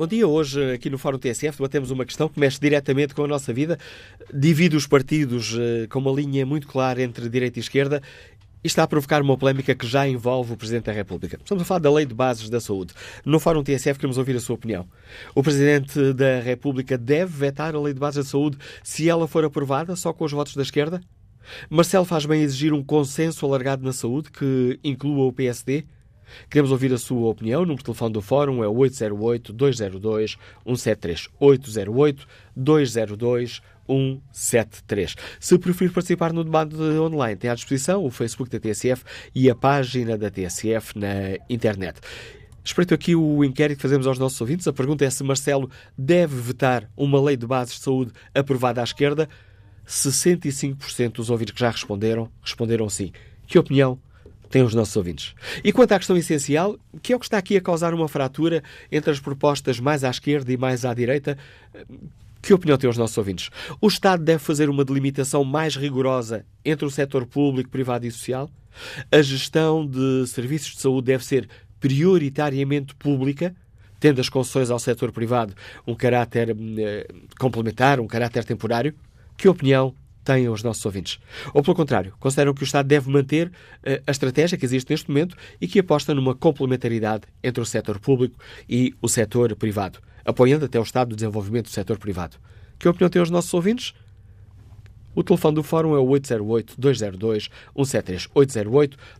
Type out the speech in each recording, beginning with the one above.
Bom dia. Hoje, aqui no Fórum TSF, debatemos uma questão que mexe diretamente com a nossa vida, divide os partidos eh, com uma linha muito clara entre direita e esquerda e está a provocar uma polémica que já envolve o Presidente da República. Estamos a falar da Lei de Bases da Saúde. No Fórum TSF queremos ouvir a sua opinião. O Presidente da República deve vetar a Lei de Bases da Saúde se ela for aprovada só com os votos da esquerda? Marcelo faz bem exigir um consenso alargado na saúde que inclua o PSD? Queremos ouvir a sua opinião. O número de telefone do Fórum é 808-202-173. 808-202-173. Se preferir participar no debate online, tem à disposição o Facebook da TSF e a página da TSF na internet. Espreito aqui o inquérito que fazemos aos nossos ouvintes. A pergunta é se Marcelo deve vetar uma lei de bases de saúde aprovada à esquerda. 65% dos ouvintes que já responderam, responderam sim. Que opinião têm os nossos ouvintes. E quanto à questão essencial, que é o que está aqui a causar uma fratura entre as propostas mais à esquerda e mais à direita, que opinião têm os nossos ouvintes? O Estado deve fazer uma delimitação mais rigorosa entre o setor público, privado e social? A gestão de serviços de saúde deve ser prioritariamente pública, tendo as concessões ao setor privado um caráter eh, complementar, um caráter temporário? Que opinião têm os nossos ouvintes. Ou, pelo contrário, consideram que o Estado deve manter uh, a estratégia que existe neste momento e que aposta numa complementaridade entre o setor público e o setor privado, apoiando até o Estado do desenvolvimento do setor privado. Que opinião têm os nossos ouvintes? O telefone do Fórum é o 808-202-173.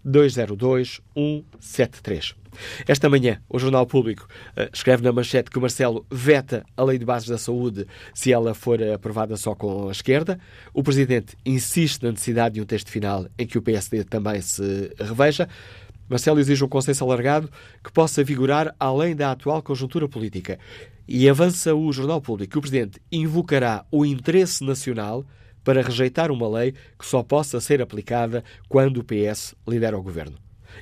808-202-173. Esta manhã, o Jornal Público uh, escreve na manchete que o Marcelo veta a Lei de Bases da Saúde se ela for aprovada só com a esquerda. O Presidente insiste na necessidade de um texto final em que o PSD também se reveja. Marcelo exige um consenso alargado que possa vigorar além da atual conjuntura política. E avança o Jornal Público que o Presidente invocará o interesse nacional para rejeitar uma lei que só possa ser aplicada quando o PS lidera o governo.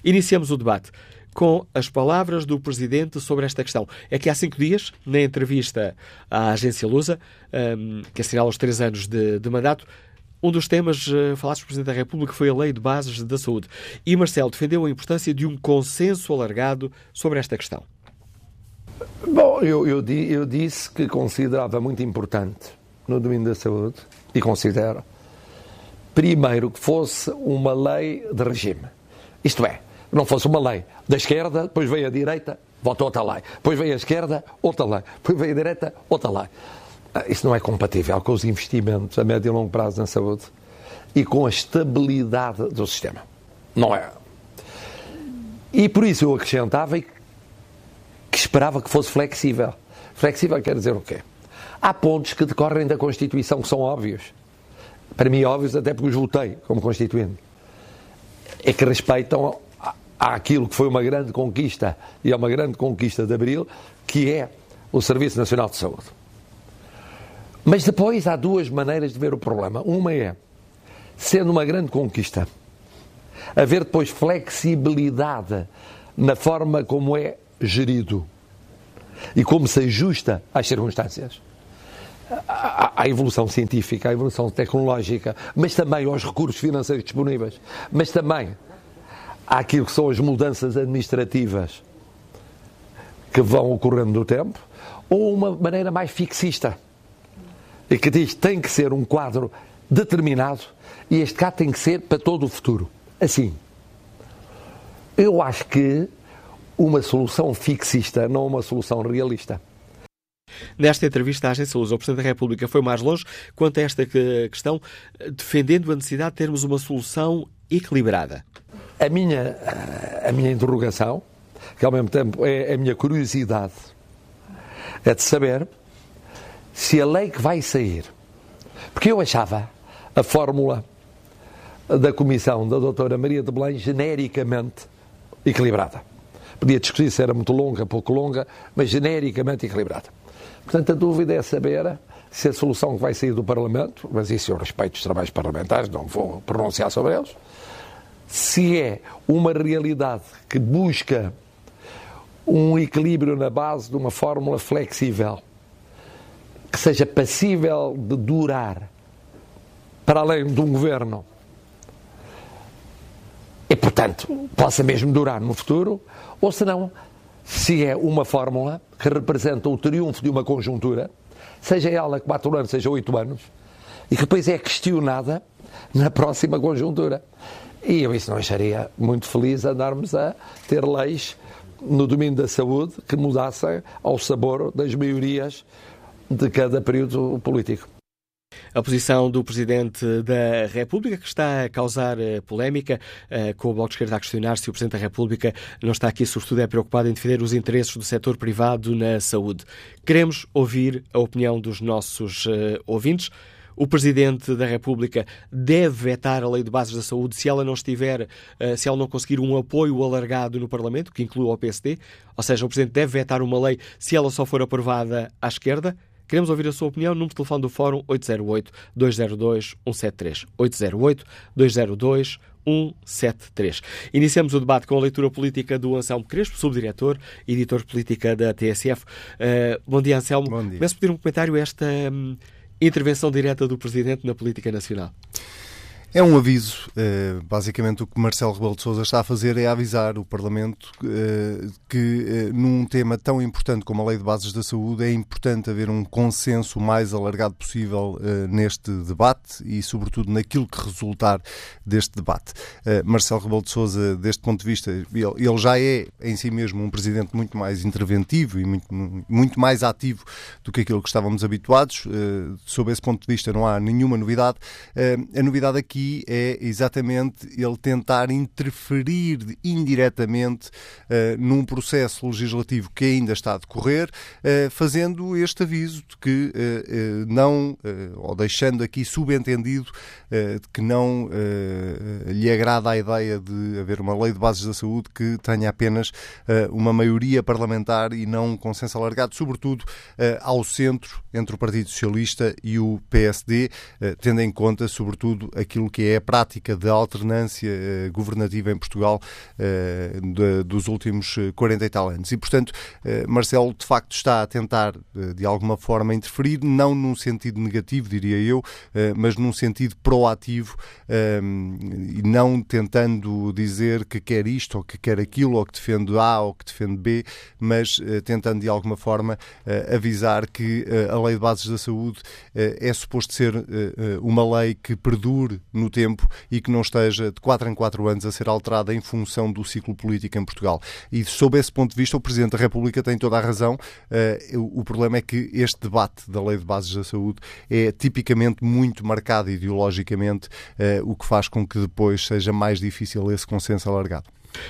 Iniciamos o debate com as palavras do Presidente sobre esta questão. É que há cinco dias, na entrevista à agência Lusa, um, que assinala os três anos de, de mandato, um dos temas uh, falados pelo Presidente da República foi a Lei de Bases da Saúde. E Marcelo defendeu a importância de um consenso alargado sobre esta questão. Bom, eu, eu, eu disse que considerava muito importante no domínio da saúde, e considero, primeiro que fosse uma lei de regime. Isto é, não fosse uma lei da esquerda, depois veio a direita, vota outra lei. Depois veio a esquerda, outra lei. Depois veio a direita, outra lei. Ah, isso não é compatível com os investimentos a médio e longo prazo na saúde e com a estabilidade do sistema. Não é. E por isso eu acrescentava que esperava que fosse flexível. Flexível quer dizer o quê? Há pontos que decorrem da Constituição que são óbvios. Para mim, óbvios, até porque os votei como constituinte. É que respeitam àquilo que foi uma grande conquista, e é uma grande conquista de Abril, que é o Serviço Nacional de Saúde. Mas depois há duas maneiras de ver o problema. Uma é, sendo uma grande conquista, haver depois flexibilidade na forma como é gerido e como se ajusta às circunstâncias. À, evolução científica, à evolução tecnológica, mas também aos recursos financeiros disponíveis, mas também àquilo que são as mudanças administrativas que vão ocorrendo no tempo, ou uma maneira mais fixista, e que diz tem que ser um quadro determinado e este quadro tem que ser para todo o futuro. Assim. Eu acho que uma solução fixista não é uma solução realista. Nesta entrevista à Agência Luz, o Presidente da República foi mais longe quanto a esta questão, defendendo a necessidade de termos uma solução equilibrada. A minha, a minha interrogação, que ao mesmo tempo é a minha curiosidade, é de saber se a lei que vai sair, porque eu achava a fórmula da comissão da doutora Maria de Belém genericamente equilibrada. Podia discutir se era muito longa, pouco longa, mas genericamente equilibrada. Portanto, a dúvida é saber se a solução que vai sair do Parlamento, mas isso eu respeito os trabalhos parlamentares, não vou pronunciar sobre eles, se é uma realidade que busca um equilíbrio na base de uma fórmula flexível, que seja passível de durar para além de um governo e, portanto, possa mesmo durar no futuro, ou se não, se é uma fórmula que representa o triunfo de uma conjuntura, seja ela quatro anos, seja oito anos, e que depois é questionada na próxima conjuntura. E eu isso não acharia muito feliz andarmos a ter leis no domínio da saúde que mudassem ao sabor das maiorias de cada período político. A posição do Presidente da República, que está a causar eh, polémica, eh, com o Bloco de Esquerda a questionar se o Presidente da República não está aqui, sobretudo, é preocupado em defender os interesses do setor privado na saúde. Queremos ouvir a opinião dos nossos uh, ouvintes. O Presidente da República deve vetar a Lei de Bases da Saúde se ela não estiver, uh, se ela não conseguir um apoio alargado no Parlamento, que inclua o PSD, ou seja, o Presidente deve vetar uma lei se ela só for aprovada à esquerda. Queremos ouvir a sua opinião. Número de telefone do Fórum 808-202-173. 808-202-173. Iniciamos o debate com a leitura política do Anselmo Crespo, subdiretor e editor de política da TSF. Uh, bom dia, Anselmo. Bom dia. Começo a pedir um comentário a esta hum, intervenção direta do Presidente na política nacional. É um aviso. Eh, basicamente, o que Marcelo Rebelo de Sousa está a fazer é avisar o Parlamento eh, que, eh, num tema tão importante como a Lei de Bases da Saúde, é importante haver um consenso mais alargado possível neste debate e, sobretudo, naquilo que resultar deste debate. Marcelo Rebelo de Sousa, deste ponto de vista, ele já é em si mesmo um presidente muito mais interventivo e muito, muito mais ativo do que aquilo que estávamos habituados. Sob esse ponto de vista, não há nenhuma novidade. A novidade aqui aqui é exatamente ele tentar interferir indiretamente uh, num processo legislativo que ainda está a decorrer, uh, fazendo este aviso de que uh, não, ou deixando aqui subentendido de que não lhe agrada a ideia de haver uma lei de bases da saúde que tenha apenas uma maioria parlamentar e não um consenso alargado, sobretudo ao centro, entre o Partido Socialista e o PSD, tendo em conta, sobretudo, aquilo aquilo que é a prática de alternância uh, governativa em Portugal de, dos últimos 40 e tal anos. E, portanto, Marcelo, de facto, está a tentar, de alguma forma, interferir, não num sentido negativo, diria eu, mas num sentido proativo e não tentando dizer que quer isto ou que quer aquilo, ou que defende A ou que defende B, mas tentando, de alguma forma, avisar que a Lei de Bases da Saúde é suposto ser uma lei que perdure no tempo e que não esteja de 4 em 4 anos a ser alterada em função do ciclo político em Portugal. E sob esse ponto de vista, o Presidente da República tem toda a razão. Uh, o problema é que este debate da Lei de Bases da Saúde é tipicamente muito marcado ideologicamente, uh, o que faz com que depois seja mais difícil esse consenso alargado.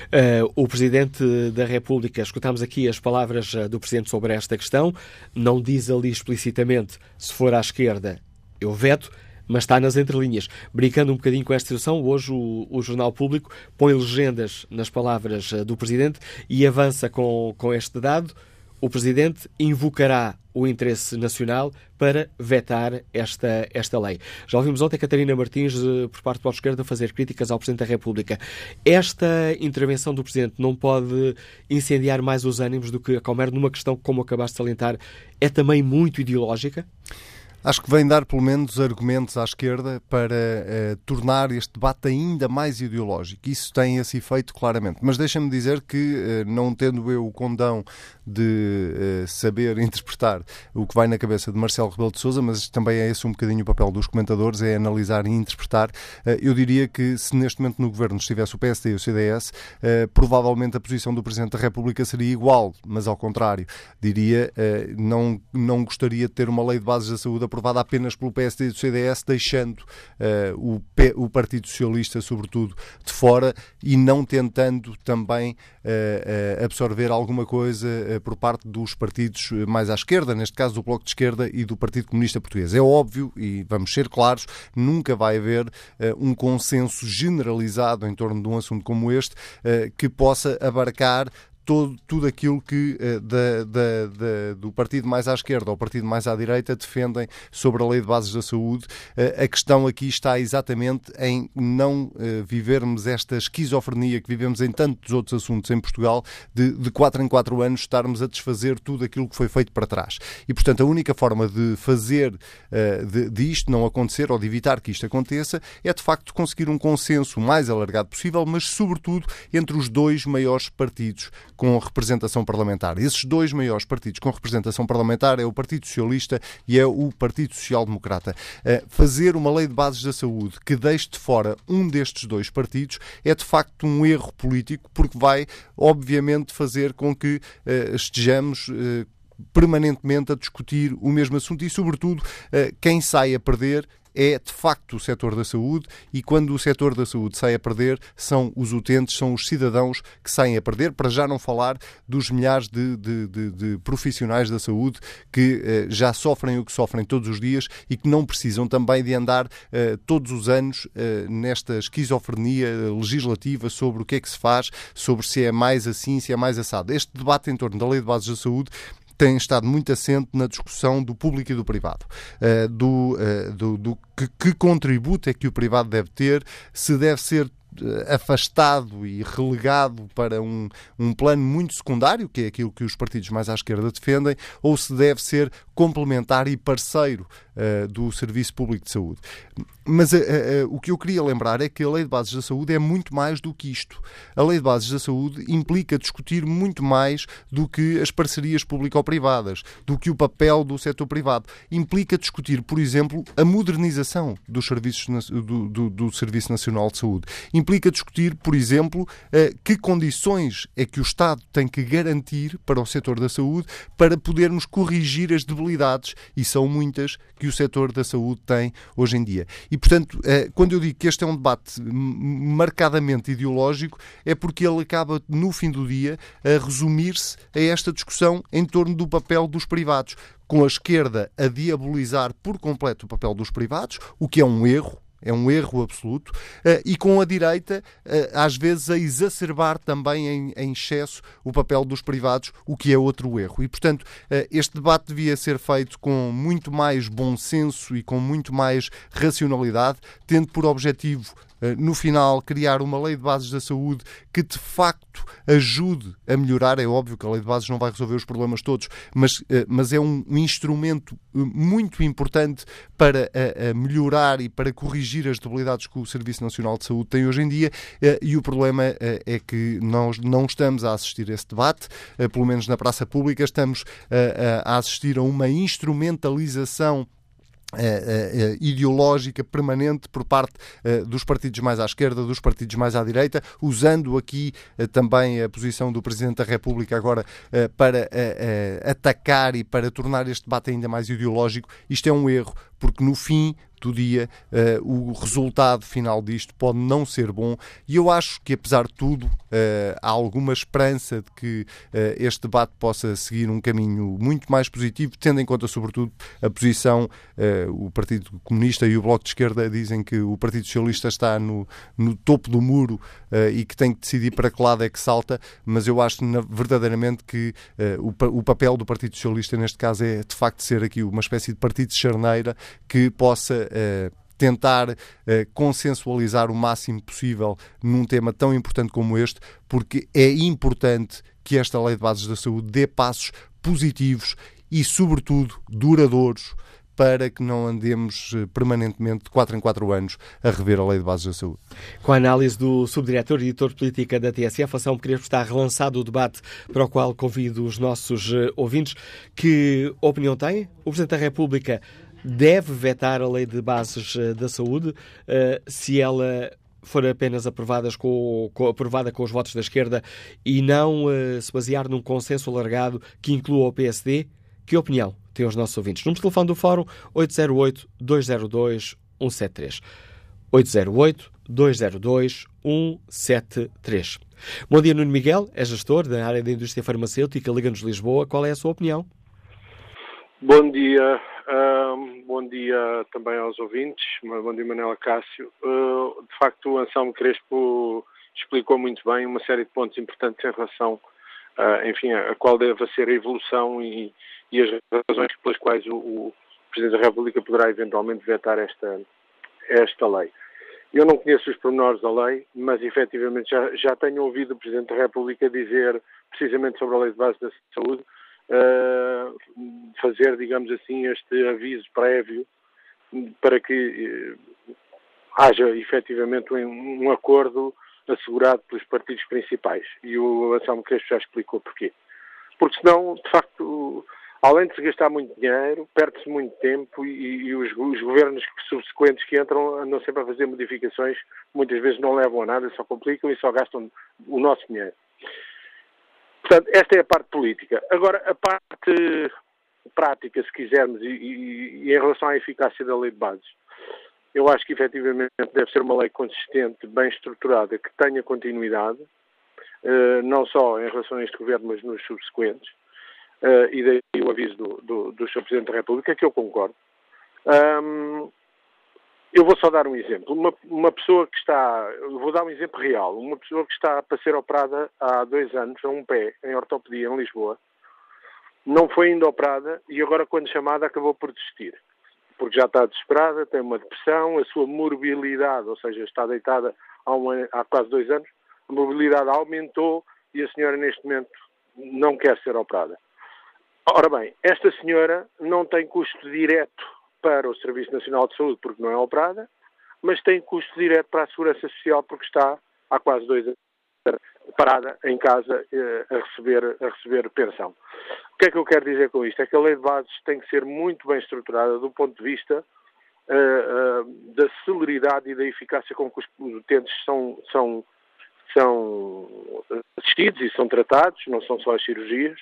Uh, o Presidente da República, escutamos aqui as palavras do Presidente sobre esta questão, não diz ali explicitamente se for à esquerda eu veto, mas está nas entrelinhas. Brincando um bocadinho com esta situação, hoje o, o Jornal Público põe legendas nas palavras eh, do Presidente e avança com, com este dado. O Presidente invocará o interesse nacional para vetar esta, esta lei. Já ouvimos ontem a Catarina Martins, eh, por parte do Bloco Esquerda, fazer críticas ao Presidente da República. Esta intervenção do Presidente não pode incendiar mais os ânimos do que a Calmer numa questão que, como acabaste de salientar, é também muito ideológica? Acho que vem dar pelo menos argumentos à esquerda para uh, tornar este debate ainda mais ideológico. Isso tem esse efeito claramente. Mas deixa-me dizer que, uh, não tendo eu o condão de uh, saber interpretar o que vai na cabeça de Marcelo Rebelo de Sousa, mas também é esse um bocadinho o papel dos comentadores, é analisar e interpretar. eu diria que se neste momento no governo estivesse o PSD e o CDS, provavelmente a posição do Presidente da República seria igual, mas ao contrário. Diria, não, não gostaria de ter uma lei de bases da saúde aprovada apenas pelo PSD e do CDS, deixando uh, o, P, o, Partido Socialista, sobretudo, de fora e não tentando também uh, absorver alguma coisa por parte dos partidos mais à esquerda, neste caso do Bloco de Esquerda e do Partido Comunista Português. É óbvio, e vamos ser claros, nunca vai haver um consenso generalizado em torno de um assunto como este que possa abarcar todo, tudo aquilo que uh, da, da, da, do partido mais à esquerda ou partido mais à direita defendem sobre a lei de bases da saúde. Uh, a questão aqui está exatamente em não uh, vivermos esta esquizofrenia que vivemos em tantos outros assuntos em Portugal, de, de quatro em quatro anos estarmos a desfazer tudo aquilo que foi feito para trás. E, portanto, a única forma de fazer de, de isto não acontecer ou de evitar que isto aconteça é, de facto, conseguir um consenso mais alargado possível, mas, sobretudo, entre os dois maiores partidos com representação parlamentar. Esses dois maiores partidos com representação parlamentar é o Partido Socialista e é o Partido Social Democrata. Uh, fazer uma lei de bases da saúde que deixe de fora um destes dois partidos é de facto um erro político, porque vai, obviamente, fazer com que uh, estejamos uh, permanentemente a discutir o mesmo assunto e, sobretudo, quem sai a perder é de facto o setor da saúde e quando o setor da saúde sai a perder, são os utentes, são os cidadãos que saem a perder, para já não falar dos milhares de, de, de, de profissionais da saúde que eh, já sofrem o que sofrem todos os dias e que não precisam também de andar eh, todos os anos eh, nesta esquizofrenia legislativa sobre o que é que se faz, sobre se é mais assim, se é mais assado. Este debate em torno da Lei de Bases da Saúde tem estado muito assente na discussão do público e do privado, uh, do, uh, do, do que, que contributo é que o privado deve ter, se deve ser eh, afastado e relegado para um, um plano muito secundário, que é aquilo que os partidos mais à esquerda defendem, ou se deve ser complementar e parceiro uh, do Serviço Público de Saúde. Mas uh, uh, o que eu queria lembrar é que a Lei de Bases da Saúde é muito mais do que isto. A Lei de Bases da Saúde implica discutir muito mais do que as parcerias público-privadas, do que o papel do setor privado. Implica discutir, por exemplo, a modernização dos serviços do, do, do Serviço Nacional de Saúde. Implica discutir, por exemplo, que condições é que o Estado tem que garantir para o setor da saúde para podermos corrigir as debilidades e são muitas, que o setor da saúde tem hoje em dia. E, portanto, eh, quando eu digo que este é um debate marcadamente ideológico, é porque ele acaba, no fim do dia, a resumir-se a esta discussão em torno do papel dos privados com a esquerda a diabolizar por completo o papel dos privados, o que é um erro, é um erro absoluto. Uh, e com a direita, uh, às vezes, a exacerbar também em, excesso o papel dos privados, o que é outro erro. E, portanto, uh, este debate devia ser feito com muito mais bom senso e com muito mais racionalidade, tendo por objetivo no final, criar uma lei de bases da saúde que de facto ajude a melhorar. É óbvio que a lei de bases não vai resolver os problemas todos, mas, eh, mas é um instrumento eh, muito importante para melhorar e para corrigir as debilidades que o Serviço Nacional de Saúde tem hoje em dia. E o problema é que nós não estamos a assistir a esse debate, pelo menos na praça pública, estamos a assistir a uma instrumentalização Uh, uh, ideológica permanente por parte dos partidos mais à esquerda, dos partidos mais à direita, usando aqui também a posição do Presidente da República agora para atacar e para tornar este debate ainda mais ideológico. Isto é um erro, porque no fim do dia, uh, o resultado final disto pode não ser bom. E eu acho que, apesar de tudo, uh, há alguma esperança de que uh, este debate possa seguir um caminho muito mais positivo, tendo em conta, sobretudo, a posição. o Partido Comunista e o Bloco de Esquerda dizem que o Partido Socialista está no, no topo do muro e que tem que decidir para que lado é que salta, mas eu acho na, verdadeiramente que o, o papel do Partido Socialista, neste caso, é de facto ser aqui uma espécie de partido de charneira que possa tentar uh, consensualizar o máximo possível num tema tão importante como este, porque é importante que esta lei de bases da saúde dê passos positivos e, sobretudo, duradouros para que não andemos eh, permanentemente, de 4 em 4 anos, a rever a Lei de Bases da Saúde. Com a análise do subdiretor e editor de política da TSF, a São Pereira está relançado o debate para o qual convido os nossos ouvintes. Que opinião têm? O Presidente da República deve vetar a lei de bases eh, da saúde eh, se ela for apenas aprovadas com, com, aprovada com os votos da esquerda e não uh, se basear num consenso alargado que inclua o PSD? Que opinião têm os nossos ouvintes? Número de telefone do Fórum 808-202-173. 808-202-173. Bom dia, Nuno Miguel, é gestor da área da indústria farmacêutica, Liga-nos Lisboa. Qual é a sua opinião? Bom dia, um, bom dia também aos ouvintes, bom dia Manela Cássio. Uh, de facto, o Anselmo Crespo explicou muito bem uma série de pontos importantes em relação, uh, enfim, a, qual deve ser a evolução e, e as razões pelas quais o, o, Presidente da República poderá eventualmente vetar esta, esta lei. Eu não conheço os pormenores da lei, mas efetivamente já, já tenho ouvido o Presidente da República dizer precisamente sobre a lei de base da saúde uh, fazer, digamos assim, este aviso prévio para que uh, haja efetivamente um, um, acordo assegurado pelos partidos principais. E o Anselmo Crespo já explicou porquê. Porque senão, de facto, além de se gastar muito dinheiro, perde-se muito tempo e, e os, os, governos subsequentes que entram andam sempre a fazer modificações, muitas vezes não levam a nada, só complicam e só gastam o nosso dinheiro. Portanto, esta é a parte política. Agora, a parte prática, se quisermos, e, e, e em relação à eficácia da lei de bases, eu acho que efetivamente deve ser uma lei consistente, bem estruturada, que tenha continuidade, uh, não só em relação a este governo, mas nos subsequentes, uh, e daí o aviso do, do, do Sr. Presidente da República, que eu concordo. Um, eu vou só dar um exemplo. Uma, uma pessoa que está, vou dar um exemplo real, uma pessoa que está para ser operada há dois anos a um pé, em ortopedia, em Lisboa, não foi ainda operada e agora, quando chamada, acabou por desistir. Porque já está desesperada, tem uma depressão, a sua morbilidade, ou seja, está deitada há, há quase dois anos, a mobilidade aumentou e a senhora, neste momento, não quer ser operada. Ora bem, esta senhora não tem custo direto para o Serviço Nacional de Saúde porque não é operada, mas tem custo direto para a Segurança Social porque está há quase dois anos parada em casa eh, a, receber, a receber pensão. O que é que eu quero dizer com isto? É que a lei de bases tem que ser muito bem estruturada do ponto de vista uh, uh, da celeridade e da eficácia com que os utentes são, são, são assistidos e são tratados, não são só as cirurgias,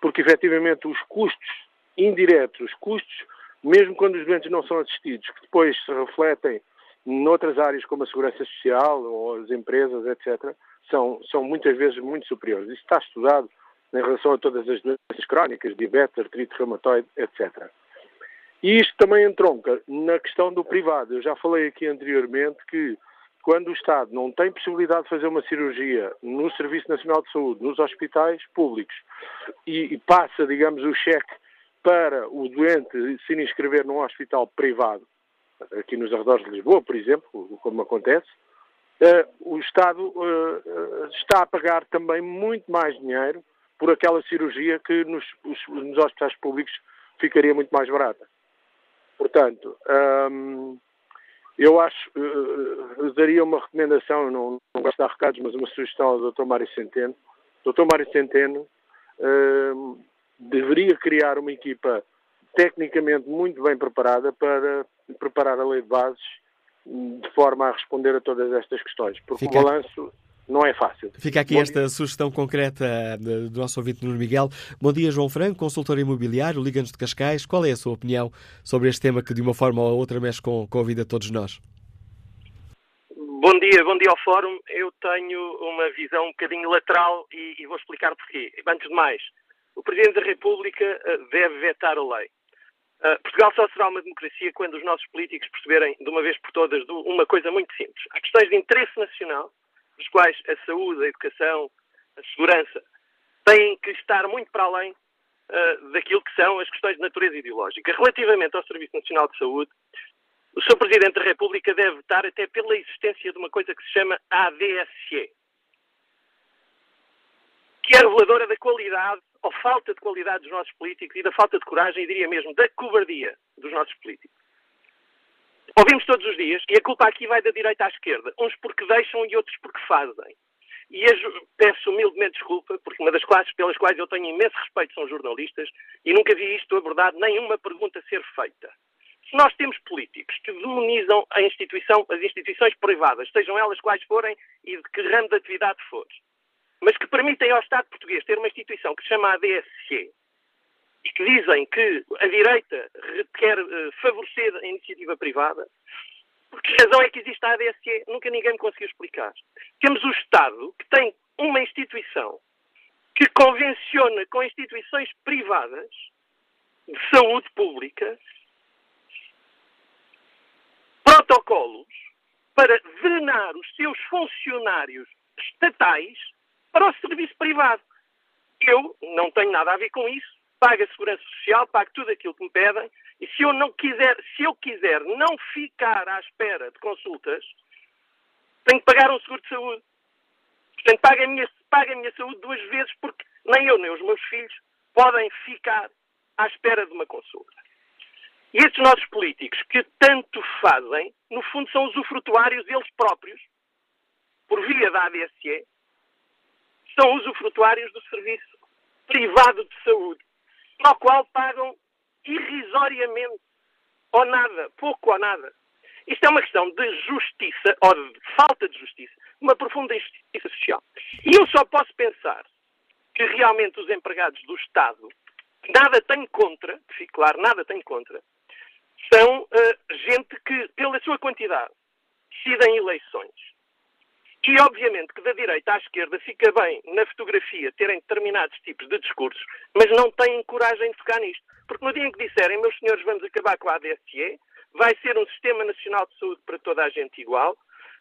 porque efetivamente os custos indiretos, os custos mesmo quando os doentes não são assistidos, que depois se refletem noutras áreas como a segurança social ou as empresas, etc., são, são muitas vezes muito superiores. Isso está estudado em relação a todas as doenças crónicas, diabetes, artrite reumatoide, etc. E isto também entronca na questão do privado. Eu já falei aqui anteriormente que quando o Estado não tem possibilidade de fazer uma cirurgia no Serviço Nacional de Saúde, nos hospitais públicos, e, e passa, digamos, o cheque para o doente se inscrever num hospital privado, aqui nos arredores de Lisboa, por exemplo, como acontece, uh, o Estado uh, está a pagar também muito mais dinheiro por aquela cirurgia que nos, os, nos hospitais públicos ficaria muito mais barata. Portanto, um, eu acho, uh, daria uma recomendação, não, não gosto de dar recados, mas uma sugestão ao Dr. Mário Centeno. Dr. Mário Centeno, uh, deveria criar uma equipa tecnicamente muito bem preparada para preparar a lei de bases de forma a responder a todas estas questões, porque Fica... o balanço não é fácil. Fica aqui Bom esta dia. sugestão concreta do nosso ouvinte Nuno Miguel. Bom dia, João Franco, consultor imobiliário, Liga-nos de Cascais. Qual é a sua opinião sobre este tema que, de uma forma ou outra, mexe com, com a vida de todos nós? Bom dia, bom dia ao Fórum. Eu tenho uma visão um bocadinho lateral e, e vou explicar porquê. Antes de mais, o Presidente da República eh, deve vetar a lei. Uh, Portugal só será uma democracia quando os nossos políticos perceberem, de uma vez por todas, uma coisa muito simples. Há questões de interesse nacional, dos quais a saúde, a educação, a segurança têm que estar muito para além uh, daquilo que são as questões de natureza ideológica. Relativamente ao Serviço Nacional de Saúde, o Sr. Presidente da República deve vetar até pela existência de uma coisa que se chama ADSE, que é reveladora da qualidade ou falta de qualidade dos nossos políticos e da falta de coragem, e diria mesmo da cobardia dos nossos políticos. Ouvimos todos os dias, e a culpa aqui vai da direita à esquerda, uns porque deixam e outros porque fazem. E peço humildemente desculpa, porque uma das classes pelas quais eu tenho imenso respeito são jornalistas, e nunca vi isto abordado, nenhuma pergunta ser feita. Se nós temos políticos que demonizam a instituição, as instituições privadas, sejam elas quais forem e de que ramo de atividade for, mas que permitem ao Estado português ter uma instituição que se chama ADSC e que dizem que a direita quer uh, favorecer a iniciativa privada, por que razão é que existe a ADSC? Nunca ninguém me conseguiu explicar. Temos o Estado que tem uma instituição que convenciona com instituições privadas de saúde pública protocolos para drenar os seus funcionários estatais para o serviço privado. Eu não tenho nada a ver com isso, pago a segurança social, pago tudo aquilo que me pedem, e se eu não quiser, se eu quiser não ficar à espera de consultas, tenho que pagar um seguro de saúde. Portanto, pago a minha, pago a minha saúde duas vezes, porque nem eu nem os meus filhos podem ficar à espera de uma consulta. E estes nossos políticos que tanto fazem, no fundo são usufrutuários eles próprios por via da ADSE, são usufrutuários do serviço privado de saúde, ao qual pagam irrisoriamente, ou nada, pouco ou nada. Isto é uma questão de justiça, ou de falta de justiça, uma profunda injustiça social. E eu só posso pensar que realmente os empregados do Estado, nada têm contra, que fique claro, nada têm contra, são uh, gente que, pela sua quantidade, decidem eleições. E, obviamente, que da direita à esquerda fica bem, na fotografia, terem determinados tipos de discursos, mas não têm coragem de tocar nisto. Porque no dia em que disserem, meus senhores, vamos acabar com a ADSE, vai ser um Sistema Nacional de Saúde para toda a gente igual,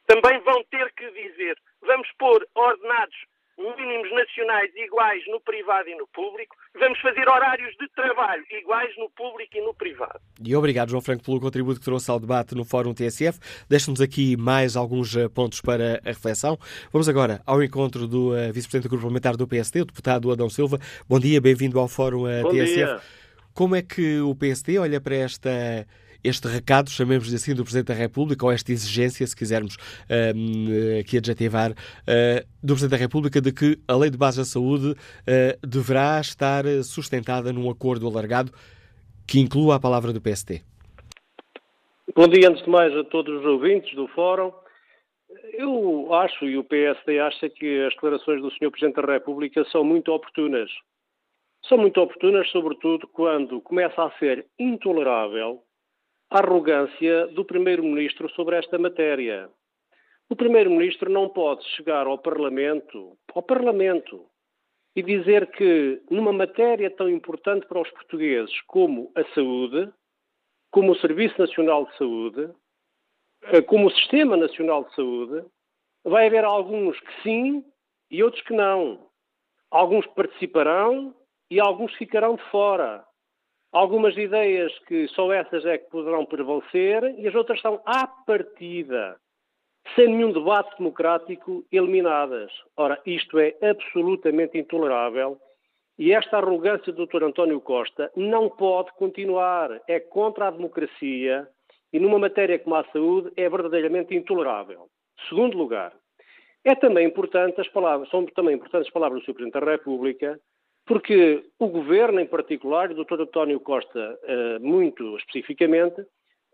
também vão ter que dizer, vamos pôr ordenados mínimos nacionais iguais no privado e no público, vamos fazer horários de trabalho iguais no público e no privado. E obrigado, João Franco, pelo contributo que trouxe ao debate no Fórum TSF. Deixa-nos aqui mais alguns eh, pontos para a reflexão. Vamos agora ao encontro do uh, Vice-Presidente do Grupo Parlamentar do PSD, o deputado Adão Silva. Bom dia, bem-vindo ao Fórum uh, Bom TSF. Dia. Como é que o PSD olha para esta este recado, chamemos assim, do Presidente da República, ou esta exigência, se quisermos um, aqui adjetivar, uh, do Presidente da República de que a Lei de Base da Saúde uh, deverá estar sustentada num acordo alargado que inclua a palavra do PST. Bom dia, antes de mais, a todos os ouvintes do Fórum. Eu acho, e o PSD acha, que as declarações do Sr. Presidente da República são muito oportunas. São muito oportunas, sobretudo, quando começa a ser intolerável arrogância do Primeiro-Ministro sobre esta matéria. O Primeiro-Ministro não pode chegar ao Parlamento, ao Parlamento, e dizer que numa matéria tão importante para os portugueses como a saúde, como o Serviço Nacional de Saúde, eh, como o Sistema Nacional de Saúde, vai haver alguns que sim e outros que não. Alguns participarão e alguns ficarão de fora algumas ideias que só essas é que poderão prevalecer e as outras são à partida, sem nenhum debate democrático, eliminadas. Ora, isto é absolutamente intolerável e esta arrogância do Dr. António Costa não pode continuar. É contra a democracia e numa matéria como a saúde é verdadeiramente intolerável. Segundo lugar, é também importante as palavras, são também importantes as palavras do Sr. Presidente da República, porque o governo, em particular, o Dr. António Costa, eh, muito especificamente,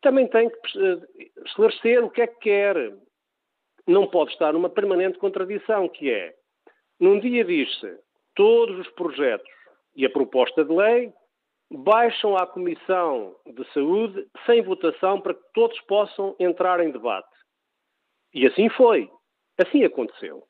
também tem que eh, esclarecer o que é que quer. Não pode estar numa permanente contradição, que é, num dia diz-se, todos os projetos e a proposta de lei baixam à Comissão de Saúde sem votação para que todos possam entrar em debate. E assim foi. Assim aconteceu.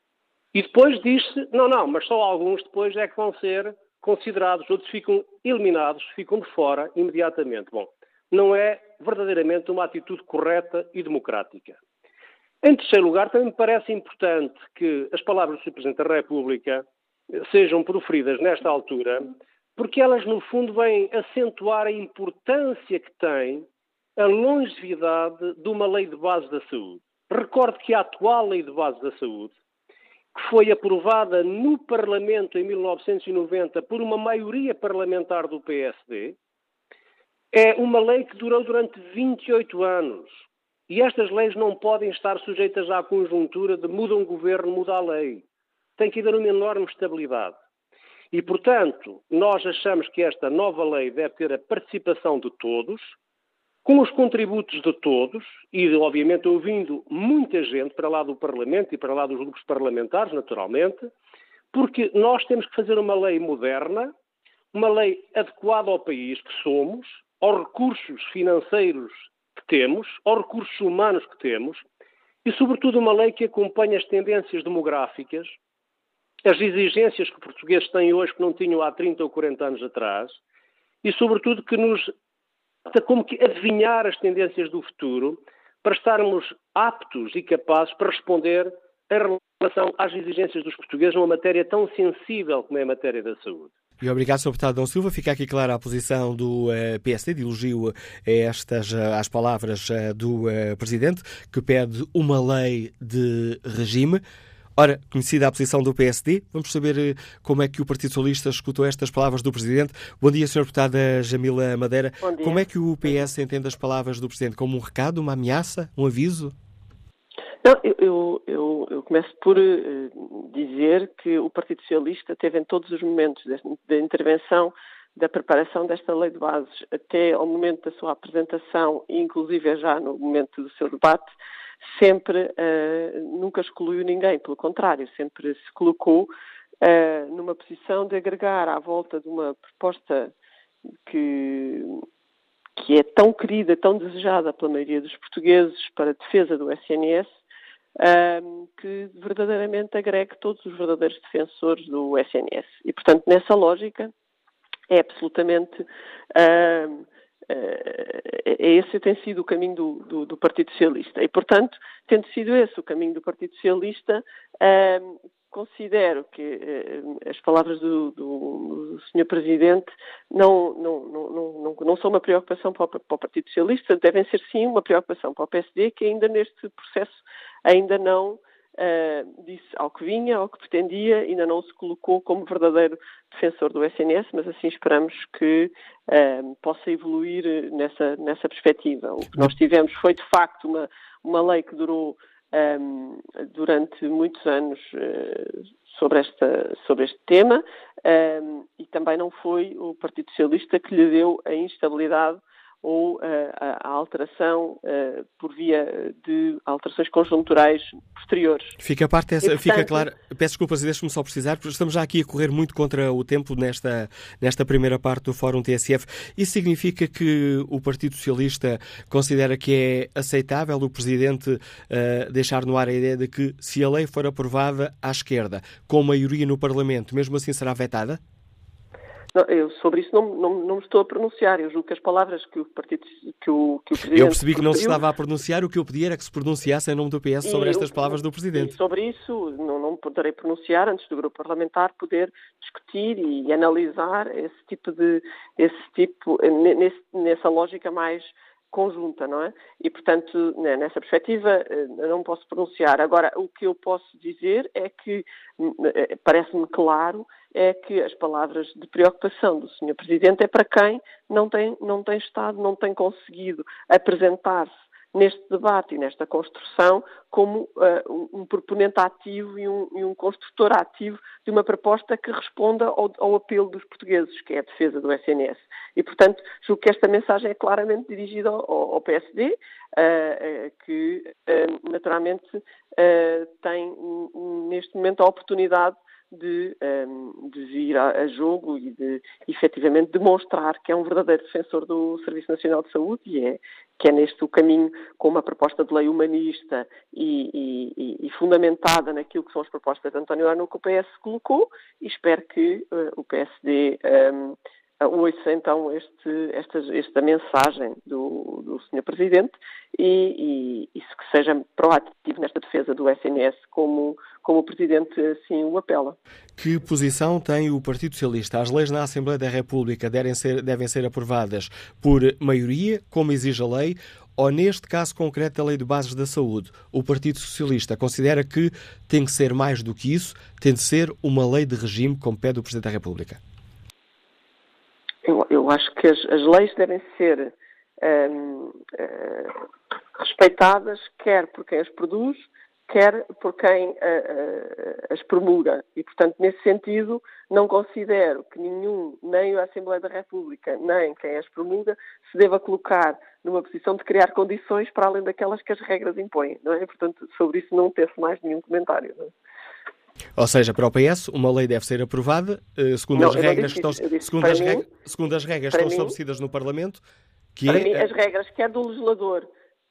E depois diz-se, não, não, mas só alguns depois é que vão ser considerados, outros ficam eliminados, ficam de fora imediatamente. Bom, não é verdadeiramente uma atitude correta e democrática. Em terceiro lugar, também me parece importante que as palavras do. Presidente da República sejam proferidas nesta altura, porque elas, no fundo, vêm acentuar a importância que tem a longevidade de uma lei de base da saúde. Recordo que a atual lei de base da saúde que foi aprovada no Parlamento em 1990 por uma maioria parlamentar do PSD, é uma lei que durou durante 28 anos. E estas leis não podem estar sujeitas à conjuntura de muda um governo, muda a lei. Tem que haver uma enorme estabilidade. E, portanto, nós achamos que esta nova lei deve ter a participação de todos, com os contributos de todos e, obviamente, ouvindo muita gente para lá do Parlamento e para lá dos grupos parlamentares, naturalmente, porque nós temos que fazer uma lei moderna, uma lei adequada ao país que somos, aos recursos financeiros que temos, aos recursos humanos que temos e, sobretudo, uma lei que acompanhe as tendências demográficas, as exigências que os portugueses têm hoje que não tinham há 30 ou 40 anos atrás e, sobretudo, que nos como que adivinhar as tendências do futuro para estarmos aptos e capazes para responder em relação às exigências dos portugueses numa matéria tão sensível como é a matéria da saúde. E obrigado, Sr. Deputado Dom Silva. Fica aqui clara a posição do eh, PSD, de elogio estas, uh, às palavras uh, do Presidente, que pede uma lei de regime. Ora, conhecida a posição do PSD, vamos saber eh, como é que o Partido Socialista escutou estas palavras do Presidente. Bom dia, Sr. Deputada Jamila Madeira. Como é que o PS entende as palavras do Presidente? Como um recado, uma ameaça, um aviso? Não, eu, eu, eu, começo por uh, dizer que o Partido Socialista teve em todos os momentos da intervenção da preparação desta lei de bases até ao momento da sua apresentação inclusive já no momento do seu debate, sempre uh, nunca excluiu ninguém, pelo contrário, sempre se colocou uh, numa posição de agregar à volta de uma proposta que, que é tão querida, tão desejada pela maioria dos portugueses para a defesa do SNS, uh, que verdadeiramente agregue todos os verdadeiros defensores do SNS. E, portanto, nessa lógica, é absolutamente. Uh, esse tem sido o caminho do, do, do, Partido Socialista. E, portanto, tendo sido esse o caminho do Partido Socialista, uh, considero que as palavras do, do, Sr. Presidente não, não, não, não, são uma preocupação para o, Partido Socialista, devem ser sim uma preocupação para o PSD, que ainda neste processo ainda não uh, disse ao que vinha, ao que pretendia, ainda não se colocou como verdadeiro defensor do SNS, mas assim esperamos que uh, possa evoluir nessa, nessa perspectiva. O que nós tivemos foi, de facto, uma, uma lei que durou um, ehm, durante muitos anos uh, sobre, esta, sobre este tema um, e também não foi o Partido Socialista que lhe deu a instabilidade ou uh, a, alteração uh, por via de alterações conjunturais posteriores. Fica a parte essa, fica claro. Peço desculpas e deixe-me só precisar, porque estamos já aqui a correr muito contra o tempo nesta, nesta primeira parte do Fórum TSF. Isso significa que o Partido Socialista considera que é aceitável o Presidente uh, deixar no ar a ideia de que se a lei for aprovada à esquerda, com maioria no Parlamento, mesmo assim será vetada? Eu sobre isso não, não, não me estou a pronunciar. Eu julgo que as palavras que o partido que o, que o Presidente. Eu percebi que não se estava a pronunciar. O que eu pedi era que se pronunciasse em nome do PS sobre estas palavras do Presidente. sobre isso não, não poderei pronunciar antes do grupo parlamentar poder discutir e analisar esse tipo de esse tipo nesse, nessa lógica mais conjunta, não é? E, portanto, né, nessa perspectiva, eh, não posso pronunciar. Agora, o que eu posso dizer é que, hum, eh, parece-me claro, é que as palavras de preocupação do Sr. Presidente é para quem não tem, não tem estado, não tem conseguido apresentar-se neste debate e nesta construção como uh, um proponente ativo e um, e um, construtor ativo de uma proposta que responda ao, ao, apelo dos portugueses, que é a defesa do SNS. E, portanto, julgo que esta mensagem é claramente dirigida ao, ao PSD, uh, uh, que naturalmente tem neste momento a oportunidade de, um, de vir a, a, jogo e de efetivamente demonstrar que é um verdadeiro defensor do Serviço Nacional de Saúde e é, que é neste o caminho com uma proposta de lei humanista e, e, e fundamentada naquilo que são as propostas de António Arno que o PS colocou e espero que uh, o PSD um, ouça então este, esta, esta mensagem do, do Sr. Presidente e, e, e que seja proativo nesta defesa do SNS como, como o Presidente assim o apela. Que posição tem o Partido Socialista? As leis na Assembleia da República devem ser, devem ser aprovadas por maioria, como exige a lei, ou neste caso concreto da Lei de Bases da Saúde, o Partido Socialista considera que tem que ser mais do que isso, tem de ser uma lei de regime, como pede o Presidente da República? Acho que as, as leis devem ser um, uh, eh, respeitadas, quer por quem as produz, quer por quem uh, uh, as promulga. E, portanto, nesse sentido, não considero que nenhum, nem a Assembleia da República, nem quem as promulga, se deva colocar numa posição de criar condições para além daquelas que as regras impõem. Não é? Portanto, sobre isso não teço mais nenhum comentário. Não é? Ou seja, para o PS, uma lei deve ser aprovada eh, segundo não, as regras que estão, segundo as, mim, segundo as regras estão mim, estabelecidas no Parlamento. Que para é... mim, as regras, quer do legislador,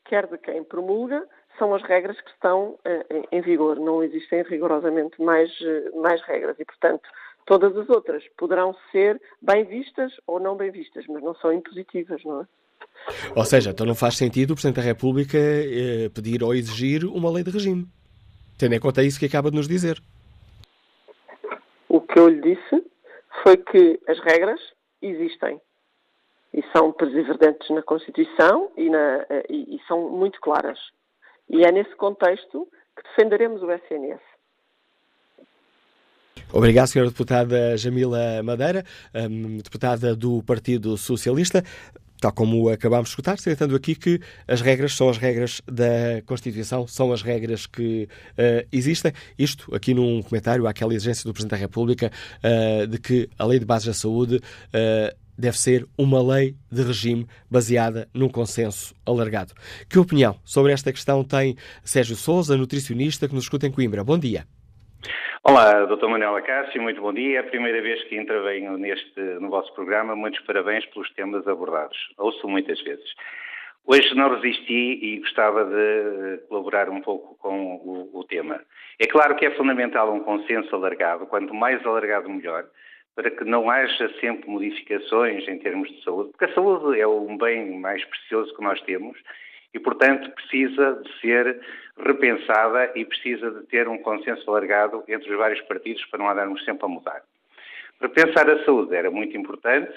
quer de quem promulga, são as regras que estão uh, em vigor. Não existem rigorosamente mais, uh, mais regras e, portanto, todas as outras poderão ser bem vistas ou não bem vistas, mas não são impositivas, não é? Ou seja, então não faz sentido o Presidente da República eh, pedir ou exigir uma lei de regime, tendo em conta isso que acaba de nos dizer que eu lhe disse foi que as regras existem e são presidentes na Constituição e, na, e, e, são muito claras. E é nesse contexto que defenderemos o SNS. Obrigado, Sra. Deputada Jamila Madeira, um, deputada do Partido Socialista. Tal como acabámos de escutar, salientando aqui que as regras são as regras da Constituição, são as regras que uh, existem. Isto aqui num comentário àquela exigência do Presidente da República uh, de que a Lei de Bases da Saúde uh, deve ser uma lei de regime baseada num consenso alargado. Que opinião sobre esta questão tem Sérgio Souza, nutricionista, que nos escuta em Coimbra? Bom dia. Olá, Dr. Manuel Acácio, muito bom dia. É a primeira vez que intervenho neste, no vosso programa. Muitos parabéns pelos temas abordados. Ouço muitas vezes. Hoje não resisti e gostava de colaborar um pouco com o, o tema. É claro que é fundamental um consenso alargado, quanto mais alargado melhor, para que não haja sempre modificações em termos de saúde, porque a saúde é um bem mais precioso que nós temos e, portanto, precisa de ser repensada e precisa de ter um consenso alargado entre os vários partidos para não andarmos sempre a mudar. Repensar a saúde era muito importante,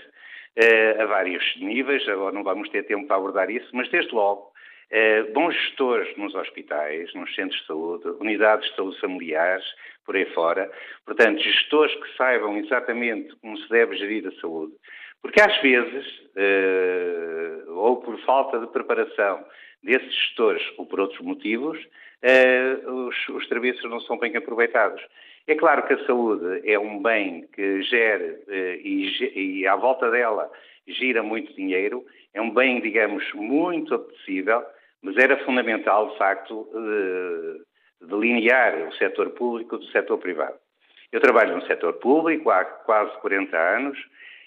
eh, a vários níveis, agora não vamos ter tempo para abordar isso, mas desde logo, eh, bons gestores nos hospitais, nos centros de saúde, unidades de saúde familiares, por aí fora, portanto, gestores que saibam exatamente como se deve gerir a saúde, porque às vezes, eh, ou por falta de preparação desses gestores ou por outros motivos, eh, os, os serviços não são bem aproveitados. É claro que a saúde é um bem que gera eh, e, e à volta dela gira muito dinheiro, é um bem, digamos, muito apetecível, mas era fundamental, de facto, delinear o setor público do setor privado. Eu trabalho no setor público há quase 40 anos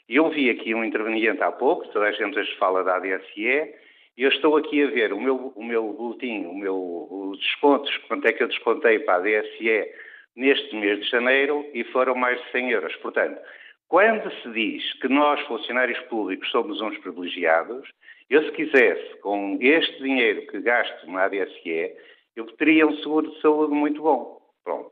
e eu vi aqui um interveniente há pouco, toda a gente hoje fala da ADSE, eu estou aqui a ver o meu, o meu boletim, o meu, os descontos, quanto é que eu descontei para a DSE neste mês de janeiro e foram mais de 100 euros. Portanto, quando se diz que nós, funcionários públicos, somos uns privilegiados, eu se quisesse, com este dinheiro que gasto na ADSE, eu teria um seguro de saúde muito bom. Pronto.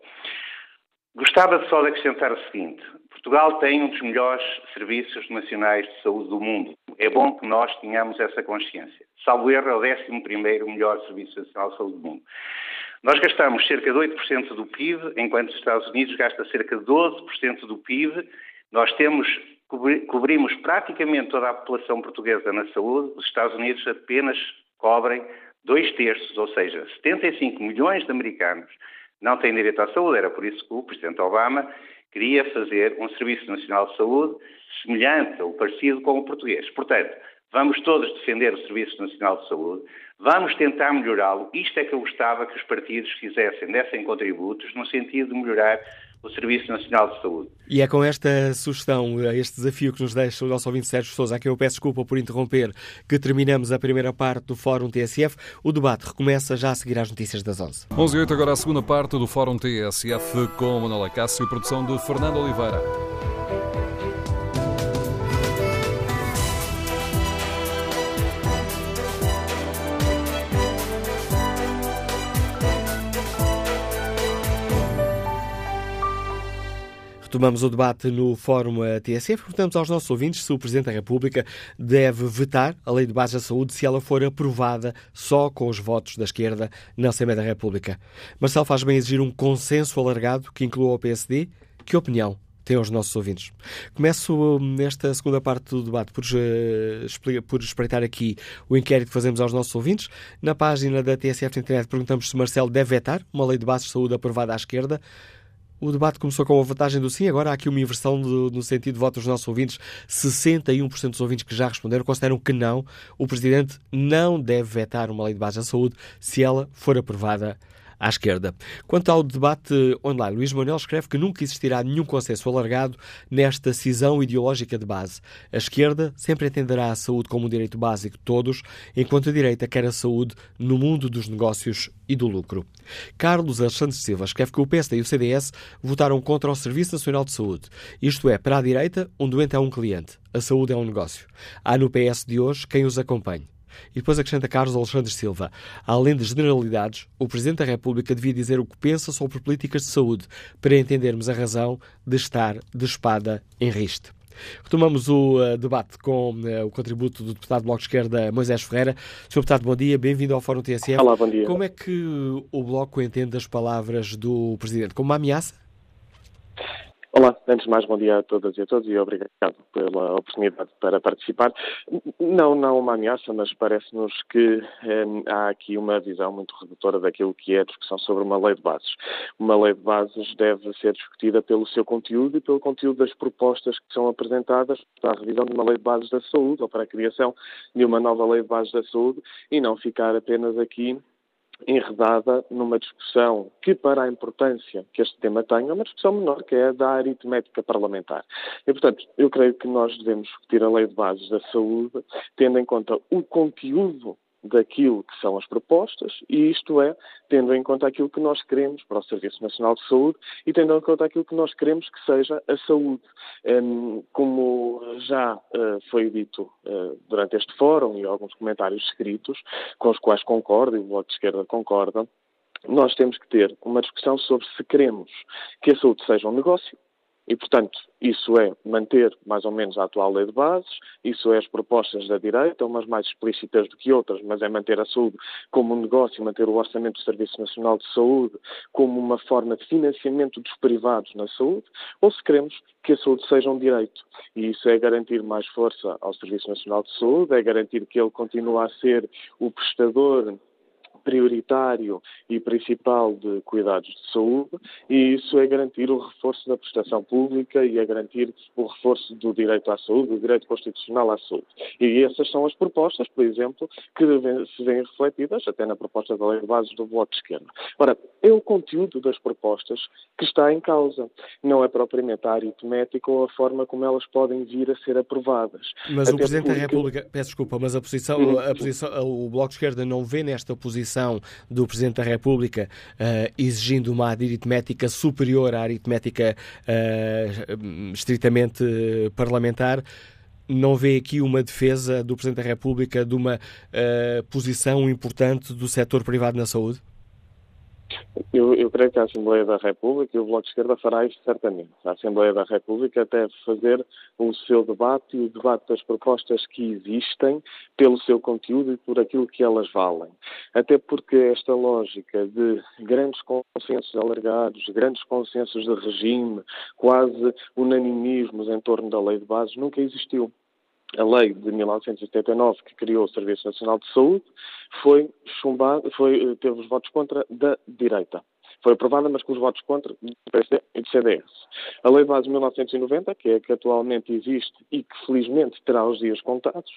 Gostava só de acrescentar o seguinte: Portugal tem um dos melhores serviços nacionais de saúde do mundo. É bom que nós tenhamos essa consciência. Salvo erro, é o 11 melhor Serviço Nacional de Saúde do mundo. Nós gastamos cerca de 8% do PIB, enquanto os Estados Unidos gasta cerca de 12% do PIB. Nós temos, cobrimos praticamente toda a população portuguesa na saúde, os Estados Unidos apenas cobrem dois terços, ou seja, 75 milhões de americanos não têm direito à saúde. Era por isso que o Presidente Obama queria fazer um Serviço Nacional de Saúde semelhante ou parecido com o português. Portanto, vamos todos defender o Serviço Nacional de Saúde, vamos tentar melhorá-lo. Isto é que eu gostava que os partidos fizessem, dessem contributos no sentido de melhorar o Serviço Nacional de Saúde. E é com esta sugestão, este desafio que nos deixa o nosso ouvinte Sérgio Sousa, a quem eu peço desculpa por interromper, que terminamos a primeira parte do Fórum TSF. O debate recomeça já a seguir às notícias das 11. 11 e 8, agora a segunda parte do Fórum TSF com Manuela Cássio, produção de Fernando Oliveira. Retomamos o debate no Fórum TSF. Perguntamos aos nossos ouvintes se o Presidente da República deve vetar a Lei de Base da Saúde se ela for aprovada só com os votos da esquerda na Assembleia da República. Marcelo faz bem exigir um consenso alargado que inclua o PSD. Que opinião têm os nossos ouvintes? Começo nesta segunda parte do debate por, uh, por espreitar aqui o inquérito que fazemos aos nossos ouvintes. Na página da TSF internet perguntamos se Marcelo deve vetar uma lei de base de saúde aprovada à esquerda. O debate começou com a vantagem do sim, agora há aqui uma inversão do, no sentido de votos dos nossos ouvintes. 61% dos ouvintes que já responderam consideram que não, o Presidente não deve vetar uma lei de base da saúde se ela for aprovada à esquerda. Quanto ao debate online, Luís Manuel escreve que nunca existirá nenhum consenso alargado nesta cisão ideológica de base. A esquerda sempre entenderá a saúde como um direito básico de todos, enquanto a direita quer a saúde no mundo dos negócios e do lucro. Carlos Alexandre Silva escreve que o PSD e o CDS votaram contra o Serviço Nacional de Saúde. Isto é, para a direita, um doente é um cliente, a saúde é um negócio. Há no PS de hoje quem os acompanhe. E depois acrescenta Carlos Alexandre Silva. Além de generalidades, o Presidente da República devia dizer o que pensa sobre políticas de saúde para entendermos a razão de estar de espada em riste. Retomamos o uh, debate com uh, o contributo do deputado do Bloco de Esquerda, Moisés Ferreira. Sr. Deputado, bom dia, bem-vindo ao Fórum TSF. Olá, bom dia. Como é que o Bloco entende as palavras do Presidente? Como uma ameaça? Olá, antes de mais, bom dia a todas e a todos e obrigado pela oportunidade para participar. Não, não uma ameaça, mas parece-nos que eh, há aqui uma visão muito redutora daquilo que é a discussão sobre uma lei de bases. Uma lei de bases deve ser discutida pelo seu conteúdo e pelo conteúdo das propostas que são apresentadas para a revisão de uma lei de bases da saúde ou para a criação de uma nova lei de bases da saúde e não ficar apenas aqui enredada numa discussão que, para a importância que este tema tem, é uma discussão menor, que é a da aritmética parlamentar. E, portanto, eu creio que nós devemos discutir a lei de bases da saúde, tendo em conta o conteúdo daquilo que são as propostas, e isto é, tendo em conta aquilo que nós queremos para o Serviço Nacional de Saúde e tendo em conta aquilo que nós queremos que seja a saúde. Como já eh, foi dito eh, durante este fórum e alguns comentários escritos, com os quais concordo e o Bloco de Esquerda concorda, nós temos que ter uma discussão sobre se queremos que a saúde seja um negócio e, portanto, isso é manter mais ou menos a atual lei de bases, isso é as propostas da direita, umas mais explícitas do que outras, mas é manter a saúde como um negócio, manter o orçamento do Serviço Nacional de Saúde como uma forma de financiamento dos privados na saúde, ou se queremos que a saúde seja um direito. E isso é garantir mais força ao Serviço Nacional de Saúde, é garantir que ele continue a ser o prestador prioritário e principal de cuidados de saúde e isso é garantir o reforço da prestação pública e é garantir o reforço do direito à saúde, do direito constitucional à saúde. E essas são as propostas, por exemplo, que se vêm refletidas até na proposta da lei de bases do Bloco de Esquerda. Ora, é o conteúdo das propostas que está em causa, não é propriamente a aritmética ou a forma como elas podem vir a ser aprovadas. Mas até o Presidente porque... da República, peço desculpa, mas a posição, uhum. a posição, o Bloco de Esquerda não vê nesta posição do Presidente da República uh, exigindo uma aritmética superior à aritmética uh, estritamente parlamentar, não vê aqui uma defesa do Presidente da República de uma uh, posição importante do setor privado na saúde? Eu, eu, creio que a Assembleia da República e o Bloco de Esquerda fará isso certamente. A Assembleia da República deve fazer o seu debate e o debate das propostas que existem pelo seu conteúdo e por aquilo que elas valem. Até porque esta lógica de grandes consensos alargados, grandes consensos de regime, quase unanimismos em torno da lei de bases, nunca existiu a lei de 1979 que criou o Serviço Nacional de Saúde foi chumbada, foi, eh, teve os votos contra da direita. Foi aprovada, mas com os votos contra do PSD e do CDS. A Lei de Base de 1990, que é a que atualmente existe e que felizmente terá os dias contados,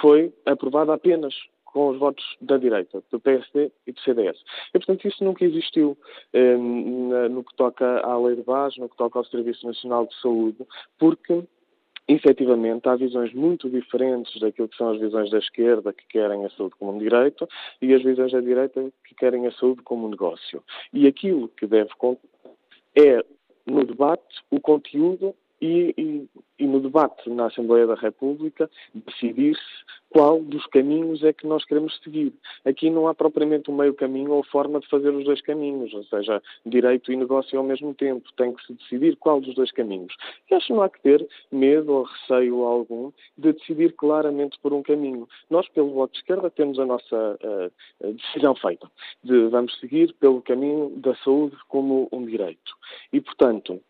foi aprovada apenas com os votos da direita, do PSD e do CDS. E, portanto, isso nunca existiu eh, no que toca à Lei de Base, no que toca ao Serviço Nacional de Saúde, porque efetivamente há visões muito diferentes daquilo que são as visões da esquerda que querem a saúde como um direito e as visões da direita que querem a saúde como um negócio. E aquilo que deve é no debate o conteúdo e, e, e, no debate na Assembleia da República decidir-se qual dos caminhos é que nós queremos seguir. Aqui não há propriamente um meio caminho ou forma de fazer os dois caminhos, ou seja, direito e negócio ao mesmo tempo. Tem que se decidir qual dos dois caminhos. E acho que não há que ter medo ou receio algum de decidir claramente por um caminho. Nós, pelo Bloco de Esquerda, temos a nossa uh, decisão feita. De, vamos seguir pelo caminho da saúde como um direito. E, portanto,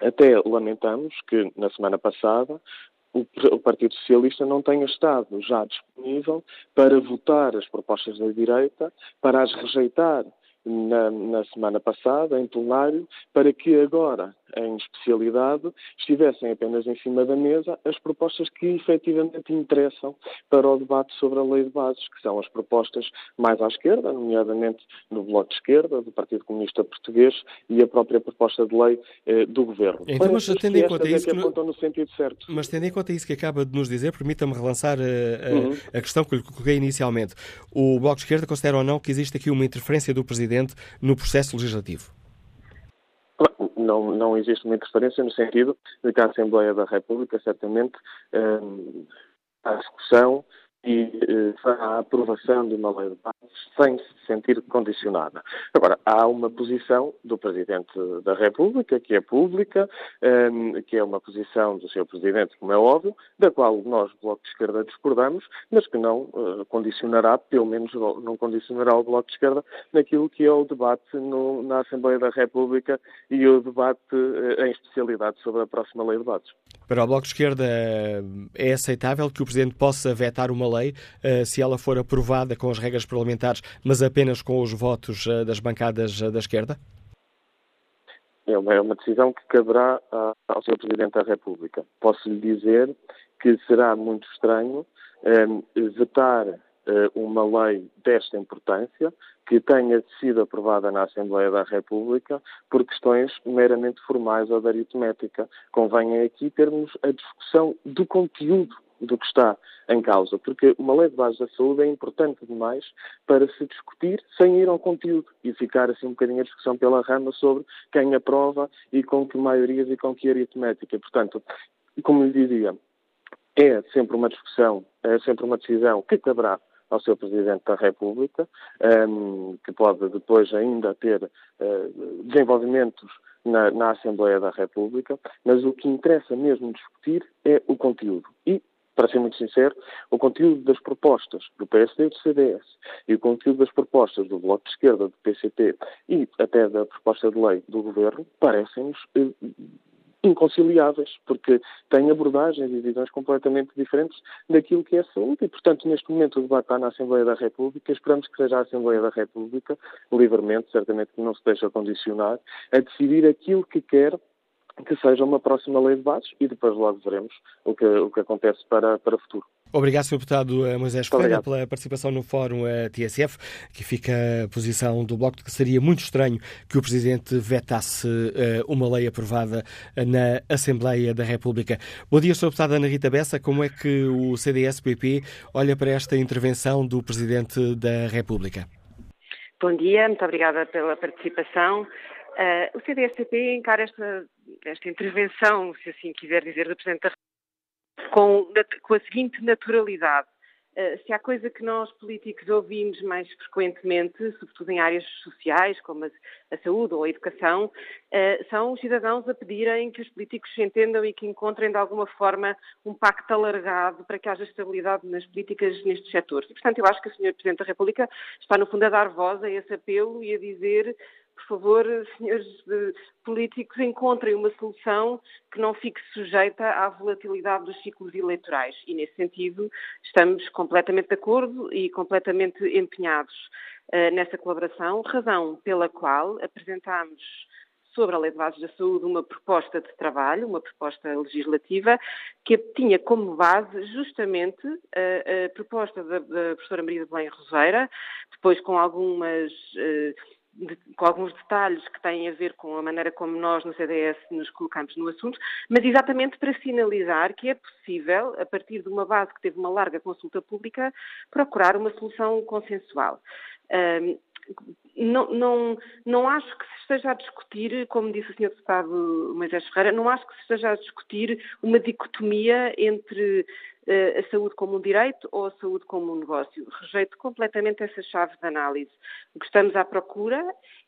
até lamentamos que na semana passada o Partido Socialista não tenha estado já disponível para votar as propostas da direita, para as rejeitar na, na, semana passada, em plenário, para que agora, em especialidade, estivessem apenas em cima da mesa as propostas que efetivamente interessam para o debate sobre a lei de bases, que são as propostas mais à esquerda, nomeadamente no Bloco de Esquerda, do Partido Comunista Português e a própria proposta de lei eh, do Governo. Então, mas tendo em conta é isso que, que no sentido certo. Mas tendo em conta isso que acaba de nos dizer, permita-me relançar a, eh, a, uhum. a questão que lhe coloquei inicialmente. O Bloco de Esquerda considera ou não que existe aqui uma interferência do Presidente No processo legislativo? Não, não existe uma interferência no sentido de que a Assembleia da República certamente hum, a discussão e eh, a aprovação de uma lei de bases sem se sentir condicionada. Agora, há uma posição do Presidente da República, que é pública, ehm, que é uma posição do seu Presidente, como é óbvio, da qual nós, Bloco de Esquerda, discordamos, mas que não uh, condicionará, pelo menos não condicionará o Bloco de Esquerda naquilo que é o debate no, na Assembleia da República e o debate uh, em especialidade sobre a próxima lei de bases. Para o Bloco de Esquerda, é aceitável que o Presidente possa vetar uma lei uh, se ela for aprovada com as regras parlamentares, mas apenas com os votos uh, das bancadas da esquerda? É é uma decisão que caberá ao Sr. Presidente da República. Posso lhe dizer que será muito estranho vetar uma lei desta importância, que tenha sido aprovada na Assembleia da República por questões meramente formais ou de aritmética. Convém aqui termos a discussão do conteúdo do que está em causa, porque uma lei de base da saúde é importante demais para se discutir sem ir ao conteúdo e ficar assim um bocadinho a discussão pela rama sobre quem aprova e com que maiorias e com que aritmética. Portanto, como lhe dizia, é sempre uma discussão, é sempre uma decisão que caberá ao seu Presidente da República, um, ehm, que pode depois ainda ter uh, desenvolvimentos na, na, Assembleia da República, mas o que interessa mesmo discutir é o conteúdo. E, para ser muito sincero, o conteúdo das propostas do PSD e do CDS e o conteúdo das propostas do Bloco de Esquerda, do PCP e até da proposta de lei do Governo parecem-nos uh, inconciliáveis, porque têm abordagens e visões completamente diferentes daquilo que é saúde. E, portanto, neste momento o debate está na Assembleia da República. Esperamos que seja a Assembleia da República, livremente, certamente que não se deixa condicionar, a decidir aquilo que quer que seja uma próxima lei de bases e depois logo veremos o que, o que acontece para, para o futuro. Obrigado, Sr. Deputado eh, Moisés Ferreira, pela participação no Fórum eh, TSF, que fica a posição do Bloco de que seria muito estranho que o Presidente vetasse eh, uma lei aprovada na Assembleia da República. Bom dia, Sr. Deputada Ana Rita Bessa. Como é que o CDS-PP olha para esta intervenção do Presidente da República? Bom dia, muito obrigada pela participação. Uh, o CDS-PP encara esta, esta intervenção, se assim quiser dizer, do Presidente da com, com a seguinte naturalidade. Uh, se há coisa que nós políticos ouvimos mais frequentemente, sobretudo em áreas sociais, como a, a saúde ou a educação, uh, são os cidadãos a pedirem que os políticos se entendam e que encontrem de alguma forma um pacto alargado para que haja estabilidade nas políticas nestes setores. E, portanto, eu acho que o Sr. Presidente da República está, no fundo, a dar voz a esse apelo e a dizer por favor, senhores políticos, encontrem uma solução que não fique sujeita à volatilidade dos ciclos eleitorais. E, nesse sentido, estamos completamente de acordo e completamente empenhados uh, nessa colaboração, razão pela qual apresentámos sobre a Lei de Bases da Saúde uma proposta de trabalho, uma proposta legislativa, que tinha como base justamente a, a proposta da, da professora Maria de Belém Roseira, depois com algumas uh, de, com alguns detalhes que têm a ver com a maneira como nós no CDS nos colocamos no assunto, mas exatamente para sinalizar que é possível, a partir de uma base que teve uma larga consulta pública, procurar uma solução consensual. Um, não, não, não acho que se esteja a discutir, como disse o Sr. Deputado Moisés Ferreira, não acho que se esteja a discutir uma dicotomia entre a saúde como um direito ou a saúde como um negócio. Rejeito completamente essa chave de análise. O que estamos à procura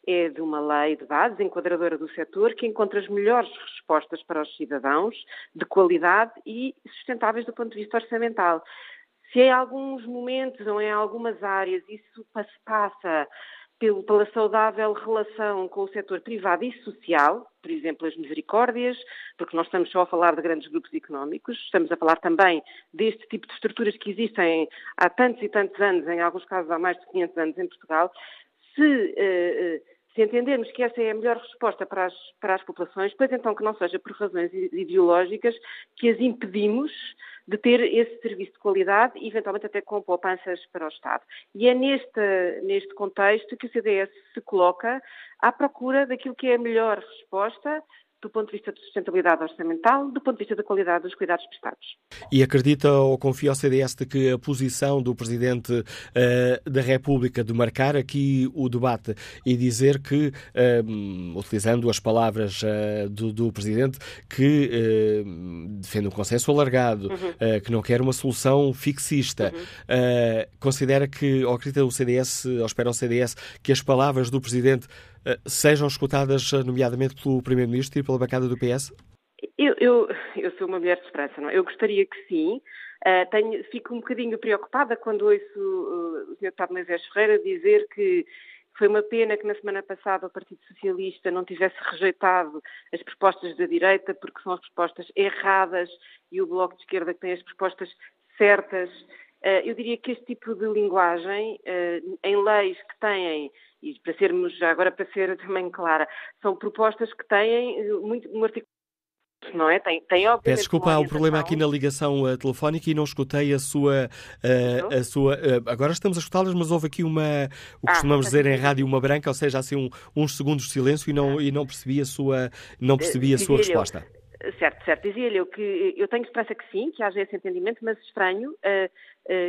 é de uma lei de base enquadradora do setor que encontre as melhores respostas para os cidadãos, de qualidade e sustentáveis do ponto de vista orçamental. Se em alguns momentos ou em algumas áreas isso passa pela saudável relação com o setor privado e social, por exemplo, as misericórdias, porque nós estamos só a falar de grandes grupos económicos, estamos a falar também deste tipo de estruturas que existem há tantos e tantos anos, em alguns casos há mais de 500 anos em Portugal. Se, uh, se entendermos que essa é a melhor resposta para as, para as populações, pois então que não seja por razões ideológicas que as impedimos de ter esse serviço de qualidade e eventualmente até com poupanças para o Estado. E é neste, neste contexto que o CDS se coloca à procura daquilo que é a melhor resposta do ponto de vista de sustentabilidade orçamental, do ponto de vista da qualidade dos cuidados prestados. E acredita ou confia ao CDS de que a posição do Presidente uh, da República de marcar aqui o debate e dizer que, uh, utilizando as palavras uh, do, do, Presidente, que defende um consenso alargado, uhum. que não quer uma solução fixista, uhum. considera que, ou acredita o CDS, ou espera o CDS, que as palavras do Presidente sejam escutadas, nomeadamente pelo Primeiro-Ministro e pela bancada do PS? Eu, eu, eu, sou uma mulher de esperança, não? É? Eu gostaria que sim. Uh, tenho, fico um bocadinho preocupada quando ouço uh, o Sr. Deputado Moisés Ferreira dizer que foi uma pena que na semana passada o Partido Socialista não tivesse rejeitado as propostas da direita, porque são as propostas erradas e o Bloco de Esquerda que tem as propostas certas. Uh, eu diria que este tipo de linguagem, em leis que têm e para sermos, já agora para ser também clara, são propostas que têm muito, um artigo não é? Tem, tem obviamente. Peço desculpa, há um problema aqui na ligação uh, telefónica e não escutei a sua. Uh, a sua uh, agora estamos a escutá-las, mas houve aqui uma. O que ah, costumamos dizer em rádio, uma branca, ou seja, assim um, uns segundos de silêncio e não, e não percebi a sua, não percebi a sua resposta. Certo, certo. Dizia-lhe eu que eu tenho esperança que sim, que haja esse entendimento, mas estranho uh, uh,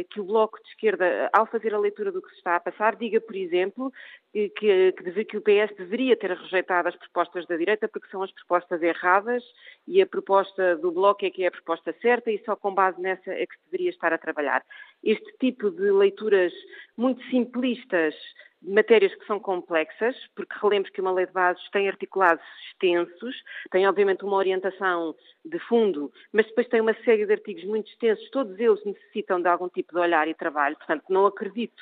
que o Bloco de Esquerda, ao fazer a leitura do que se está a passar, diga, por exemplo, que, que, que o PS deveria ter rejeitado as propostas da direita porque são as propostas erradas e a proposta do Bloco é que é a proposta certa e só com base nessa é que se deveria estar a trabalhar. Este tipo de leituras muito simplistas matérias que são complexas, porque relembro que uma lei de bases tem articulados extensos, tem obviamente uma orientação de fundo, mas depois tem uma série de artigos muito extensos, todos eles necessitam de algum tipo de olhar e trabalho, portanto não acredito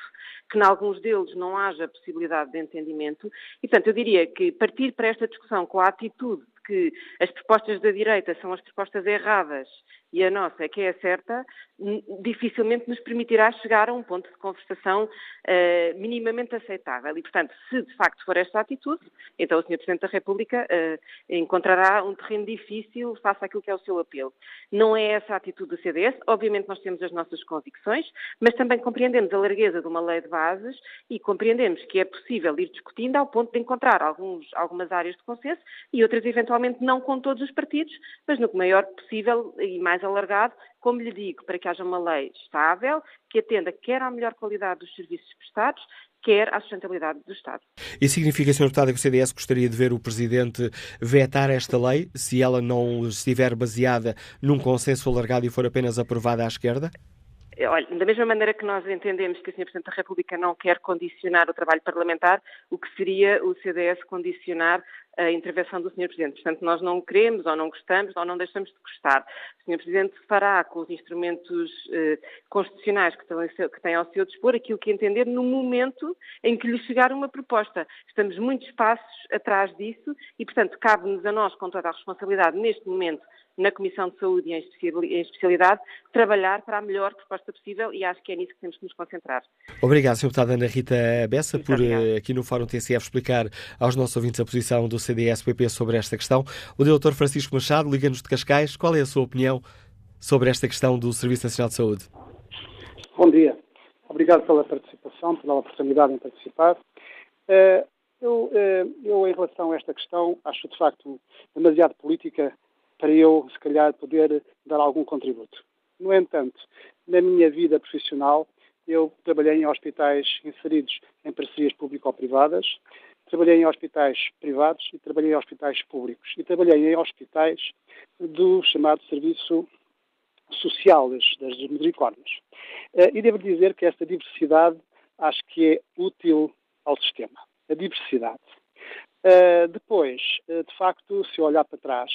que em alguns deles não haja possibilidade de entendimento. E portanto eu diria que partir para esta discussão com a atitude de que as propostas da direita são as propostas erradas e a nossa que é certa, dificilmente nos permitirá chegar a um ponto de conversação uh, minimamente aceitável. E, portanto, se de facto for esta atitude, então o Sr. Presidente da República uh, encontrará um terreno difícil face àquilo que é o seu apelo. Não é essa a atitude do CDS, obviamente nós temos as nossas convicções, mas também compreendemos a largueza de uma lei de bases e compreendemos que é possível ir discutindo ao ponto de encontrar alguns, algumas áreas de consenso e outras eventualmente não com todos os partidos, mas no que maior possível e mais alargado, como lhe digo, para que haja uma lei estável, que atenda quer à melhor qualidade dos serviços prestados, quer à sustentabilidade do Estado. E significa, Sr. Deputado, que o CDS gostaria de ver o Presidente vetar esta lei, se ela não estiver baseada num consenso alargado e for apenas aprovada à esquerda? Olha, da mesma maneira que nós entendemos que o Sr. Presidente da República não quer condicionar o trabalho parlamentar, o que seria o CDS condicionar a intervenção do Sr. Presidente. Portanto, nós não queremos ou não gostamos ou não deixamos de gostar. O Sr. Presidente fará com os instrumentos eh, constitucionais que, estão, que tem ao seu dispor aquilo que entender no momento em que lhe chegar uma proposta. Estamos muitos passos atrás disso e, portanto, cabe-nos a nós, com toda a responsabilidade, neste momento, na Comissão de Saúde e em especialidade, trabalhar para a melhor proposta possível e acho que é nisso que temos que nos concentrar. Obrigado, Sr. Deputada Ana Rita Bessa, Muito por obrigado. aqui no Fórum TCF explicar aos nossos ouvintes a posição do CDS-PP sobre esta questão. O Dr. Francisco Machado, Liga-nos de Cascais, qual é a sua opinião sobre esta questão do Serviço Nacional de Saúde? Bom dia. Obrigado pela participação, pela oportunidade de participar. Eh, eu, eh, eu, em relação a esta questão, acho de facto demasiado política para eu, se calhar, poder dar algum contributo. No entanto, na minha vida profissional, eu trabalhei em hospitais inseridos em parcerias público-privadas, trabalhei em hospitais privados e trabalhei em hospitais públicos. E trabalhei em hospitais do chamado Serviço Social das, das Misericórdias. Eh, e devo dizer que esta diversidade acho que é útil ao sistema. A diversidade. Uh, depois, uh, de facto, se eu olhar para trás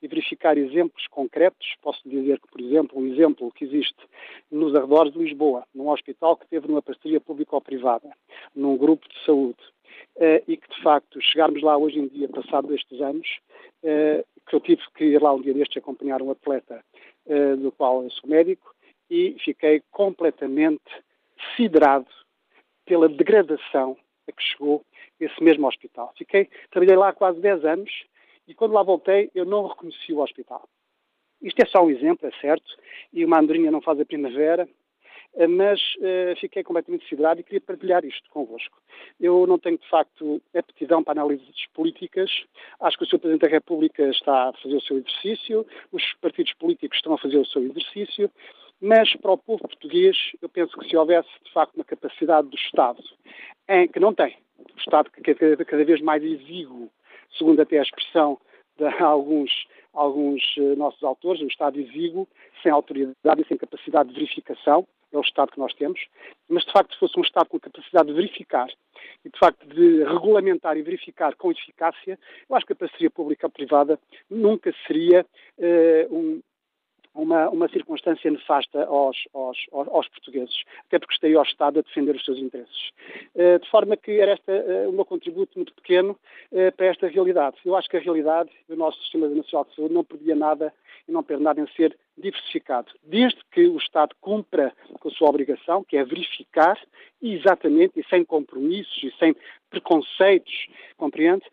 e verificar exemplos concretos, posso dizer que, por exemplo, um exemplo que existe nos arredores de Lisboa, num hospital que teve numa parceria público-privada, num grupo de saúde, uh, e que, de facto, chegarmos lá hoje em dia, passado estes anos, que eu tive que ir lá um dia destes acompanhar um atleta do qual eu sou médico, e fiquei completamente siderado pela degradação a que chegou esse mesmo hospital. Fiquei, trabalhei lá quase 10 anos e quando lá voltei eu não reconheci o hospital. Isto é só um exemplo, é certo, e uma andorinha não faz a primavera, eh, mas uh, fiquei completamente decidido e queria partilhar isto convosco. Eu não tenho, de facto, aptidão para análises políticas. Acho que o Sr. Presidente da República está a fazer o seu exercício, os partidos políticos estão a fazer o seu exercício, mas para o povo português, eu penso que se houvesse, de facto, uma capacidade do Estado, em, que não tem, Estado que é cada vez mais exíguo, segundo até a expressão de alguns, alguns uh, nossos autores, um Estado exíguo, sem autoridade e sem capacidade de verificação, é o Estado que nós temos, mas de facto se fosse um Estado com capacidade de verificar e de facto de regulamentar e verificar com eficácia, eu acho que a parceria pública-privada nunca seria uh, um, uma, uma circunstância nefasta aos, aos, aos, portugueses, até porque estaria ao Estado a defender os seus interesses. Uh, de forma que era esta, uh, o meu contributo muito pequeno uh, para esta realidade. Eu acho que a realidade do nosso Sistema Nacional de Saúde não perdia nada e não perde nada em ser diversificado, desde que o Estado cumpra com a sua obrigação, que é verificar exatamente e sem compromissos e sem preconceitos, compreende?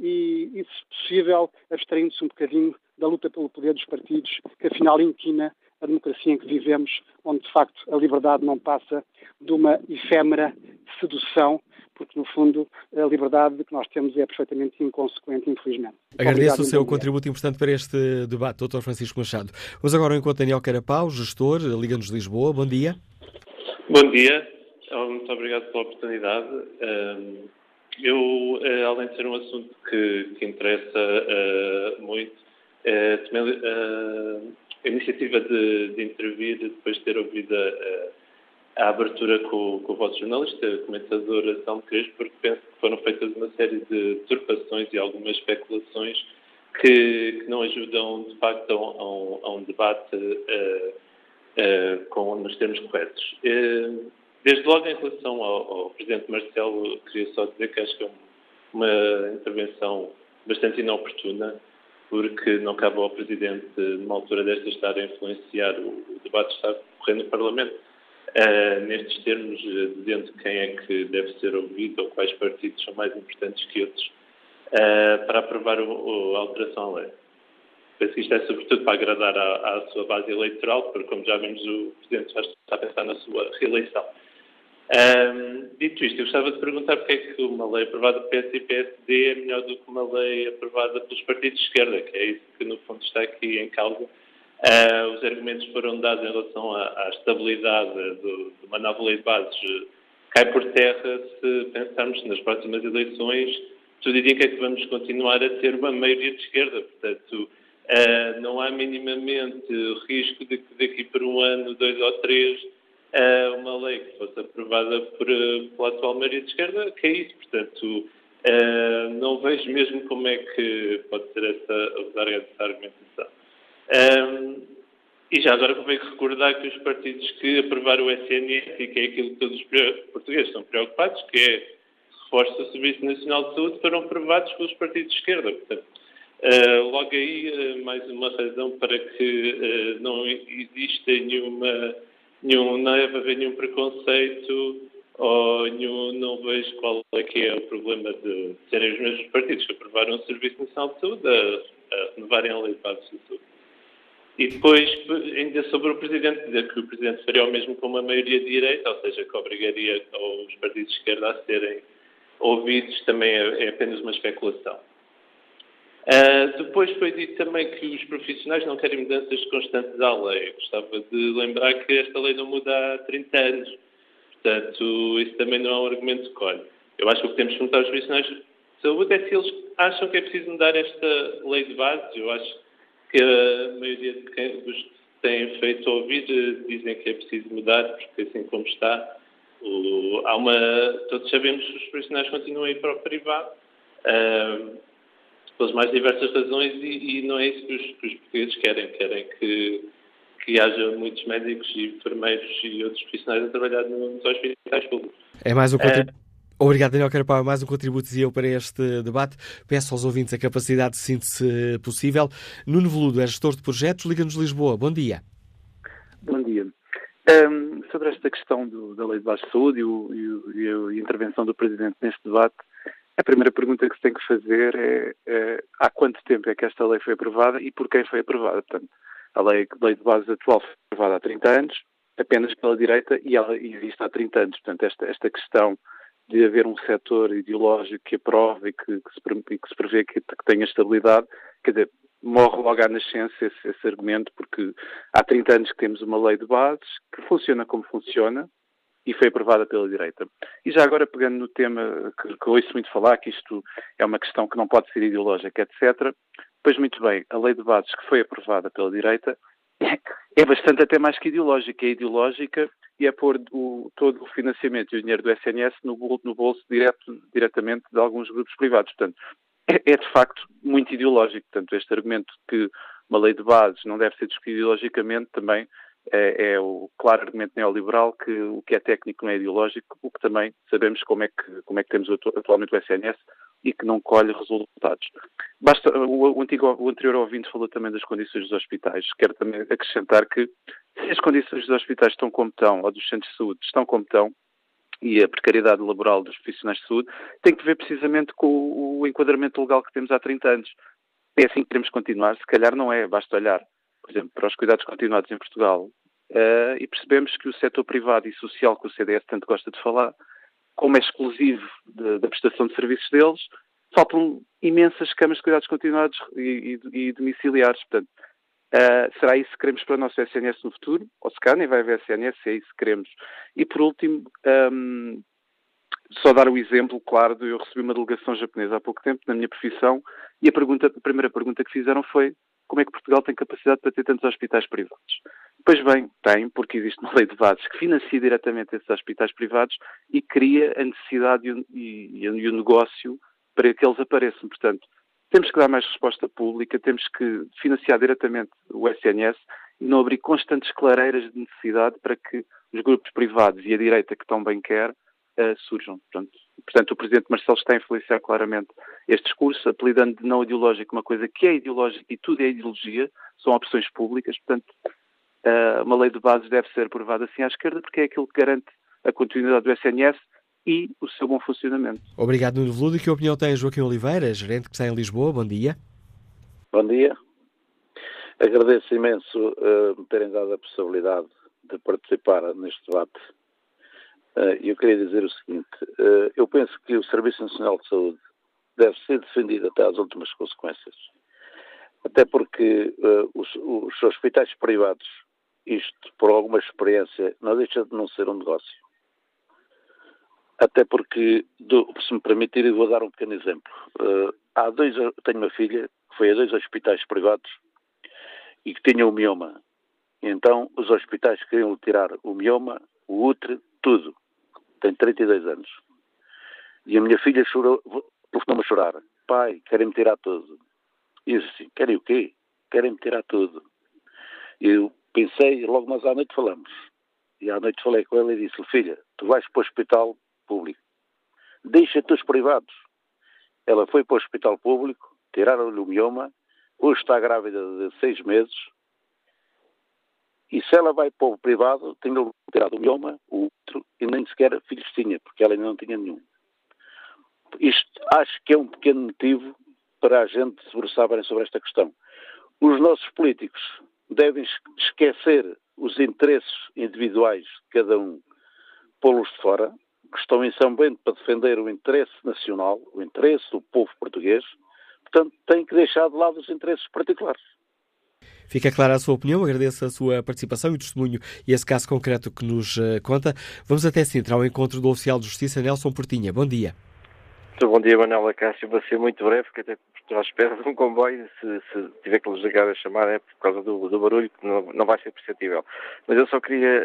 e, e, se possível, abstraindo-se um bocadinho da luta pelo poder dos partidos, que afinal inquina a democracia em que vivemos, onde de facto a liberdade não passa de uma efêmera sedução, porque no fundo a liberdade que nós temos é perfeitamente inconsequente, infelizmente. Agradeço Obrigado, o seu contributo importante para este debate, Dr. Francisco Machado. Vamos agora ao encontro Daniel Carapau, gestor, Liga-nos de Lisboa. Bom dia. Bom dia. Muito obrigado pela oportunidade. Eu, eh, além de ser um assunto que, que interessa eh, muito, eh, tomei uh, a iniciativa de, de, intervir depois de ter ouvido a, a abertura com, com, o vosso jornalista, a comentadora São Crespo, porque penso que foram feitas uma série de usurpações e algumas especulações que, que não ajudam, de facto, a, um, a um debate uh, com, nos termos corretos. Desde logo, em relação ao, ao, Presidente Marcelo, queria só dizer que acho que é uma intervenção bastante inoportuna porque não cabe ao Presidente, numa altura desta, estar a influenciar o, debate que está correndo no Parlamento, uh, nestes termos, uh, dizendo quem é que deve ser ouvido ou quais partidos são mais importantes que outros, uh, para aprovar o, o, a alteração à lei. Penso que isto é sobretudo para agradar à, sua base eleitoral, porque, como já vimos, o Presidente já está a pensar na sua reeleição. Um, dito isto, eu gostava de perguntar porque é que uma lei aprovada pelo PS e PSD é melhor do que uma lei aprovada pelos partidos de esquerda, que é isso que no fundo está aqui em causa. Uh, os argumentos foram dados em relação à, à estabilidade do, de uma nova lei de bases. Cai por terra se pensarmos nas próximas eleições, tudo indica que vamos continuar a ter uma maioria de esquerda. Portanto, uh, não há minimamente risco de que daqui por um ano, dois ou três, uma lei que fosse aprovada por, eh, pela atual maioria de esquerda caísse. É Portanto, uh, não vejo mesmo como é que pode ser essa, usar essa argumentação. Um, e já agora convém recordar que os partidos que aprovaram o SNS, e que é aquilo que todos os portugueses estão preocupados, que é reforço do Serviço Nacional de Saúde, foram aprovados pelos partidos de esquerda. Portanto, uh, logo aí, uh, mais uma razão para que não exista nenhuma nenhum, não deve haver nenhum preconceito ou nenhum, não vejo qual é que é o problema de serem os mesmos partidos que aprovaram o Serviço Nacional de Saúde a, a renovarem a lei de de saúde. E depois, ainda sobre o Presidente, dizer que o Presidente faria o mesmo com uma maioria de direita, ou seja, que obrigaria os partidos de esquerda a serem ouvidos, também é, é apenas uma especulação. Uh, depois foi dito também que os profissionais não querem mudanças constantes à lei. Gostava de lembrar que esta lei não muda há 30 anos. Portanto, isso também não é um argumento de colhe. Eu acho que o que temos que perguntar aos profissionais de saúde é se eles acham que é preciso mudar esta lei de base. Eu acho que a maioria de quem, que têm feito ouvir eh, dizem que é preciso mudar, porque assim como está, o, há uma, todos sabemos que os profissionais continuam a ir para o privado. Uh, pelas mais diversas razões e, e não é isso que os, que os, portugueses querem. Querem que, que haja muitos médicos e enfermeiros e outros profissionais a trabalhar nos hospitais públicos. É mais um contributo. É... Obrigado, Daniel Carapau. Mais um contributo eu para este debate. Peço aos ouvintes a capacidade de síntese possível. Nuno Veludo é gestor de projetos, Liga-nos Lisboa. Bom dia. Bom dia. Um, sobre esta questão do, da Lei de Baixa Saúde e, o, e, o, e, a intervenção do Presidente neste debate, a primeira pergunta que se tem que fazer é, é, há quanto tempo é que esta lei foi aprovada e por quem foi aprovada. Portanto, a lei, lei de base atual foi aprovada há 30 anos, apenas pela direita e ela existe há 30 anos. Portanto, esta, esta questão de haver um setor ideológico que aprova e que, que, se, que se prevê que, que tenha estabilidade, quer dizer, morre logo à nascença esse, esse, argumento, porque há 30 anos que temos uma lei de bases que funciona como funciona e foi aprovada pela direita. E já agora, pegando no tema que, que ouço muito falar, que isto é uma questão que não pode ser ideológica, etc., pois muito bem, a lei de bases que foi aprovada pela direita é bastante até mais que ideológica. É ideológica e é pôr o, todo o financiamento e o dinheiro do SNS no, no bolso direto, diretamente de alguns grupos privados. Portanto, é, é, de facto muito ideológico. Portanto, este argumento que uma lei de bases não deve ser discutida ideologicamente também é, é, o claro argumento neoliberal que o que é técnico não é ideológico, o que também sabemos como é que, como é que temos atualmente o SNS e que não colhe resultados. Basta, o, o, antigo, o anterior ouvinte falou também das condições dos hospitais. Quero também acrescentar que se as condições dos hospitais estão como estão, ou dos centros de saúde estão como estão, e a precariedade laboral dos profissionais de saúde, tem que ver precisamente com o, o enquadramento legal que temos há 30 anos. É assim que queremos continuar? Se calhar não é, basta olhar, por exemplo, para os cuidados continuados em Portugal uh, e percebemos que o setor privado e social que o CDS tanto gosta de falar como é exclusivo da prestação de serviços deles, faltam imensas camas de cuidados continuados e, e, e domiciliares. Portanto, uh, será isso que queremos para o nosso SNS no futuro? Ou se calhar nem vai haver SNS, é isso que queremos. E por último, um, só dar o exemplo, claro, de eu recebi uma delegação japonesa há pouco tempo na minha profissão e a, pergunta, a primeira pergunta que fizeram foi como é que Portugal tem capacidade para ter tantos hospitais privados? Pois bem, tem, porque existe uma lei de bases que financia diretamente esses hospitais privados e cria a necessidade e o, e, e o negócio para que eles apareçam. Portanto, temos que dar mais resposta pública, temos que financiar diretamente o SNS e não abrir constantes clareiras de necessidade para que os grupos privados e a direita que tão bem quer uh, surjam. Portanto, portanto, o Presidente Marcelo está a influenciar claramente este discurso, apelidando de não ideológico uma coisa que é ideológica e tudo é ideologia, são opções públicas, portanto, uh, uma lei de bases deve ser aprovada assim à esquerda, porque é aquilo que garante a continuidade do SNS e o seu bom funcionamento. Obrigado, Nuno Veludo. Que opinião tem Joaquim Oliveira, gerente que está em Lisboa? Bom dia. Bom dia. Agradeço imenso uh, me terem dado a possibilidade de participar neste debate eh, eu queria dizer o seguinte: eh, eu penso que o Serviço Nacional de Saúde deve ser defendido até às últimas consequências. Até porque uh, os, os, hospitais privados, isto por alguma experiência, não deixa de não ser um negócio. Até porque, se me permitirem, vou dar um pequeno exemplo. Há dois, tenho uma filha que foi a dois hospitais privados e que tinha o mioma. Então, os hospitais queriam tirar o mioma, o útero, tudo tem 32 anos. E a minha filha chorou, telefonou-me a chorar. Pai, querem-me tirar tudo. E eu disse assim, querem o quê? Querem-me tirar tudo. Eu pensei, logo mais à noite falamos. E à noite falei com ela e disse filha, tu vais para o hospital público. Deixa-te os privados. Ela foi para o hospital público, tiraram-lhe o mioma, hoje está grávida de seis meses, e se ela vai para o privado, tem tirado o mioma, o outro, e nem sequer filhos tinha, porque ela ainda não tinha nenhum. Isto acho que é um pequeno motivo para a gente se debruçar bem sobre esta questão. Os nossos políticos devem esquecer os interesses individuais de cada um, pô-los de fora, que estão em São Bento para defender o interesse nacional, o interesse do povo português, portanto, têm que deixar de lado os interesses particulares. Fica clara a sua opinião, agradeço a sua participação e o testemunho e esse caso concreto que nos uh, conta. Vamos até Sintra ao encontro do oficial de justiça Nelson Portinha. Bom dia. Bom dia, Manuela Cássio. Vou ser muito breve, porque até estou à espera de um comboio. Se, se tiver que ligar a chamar é por causa do, do barulho, que não, não, vai ser perceptível. Mas eu só queria,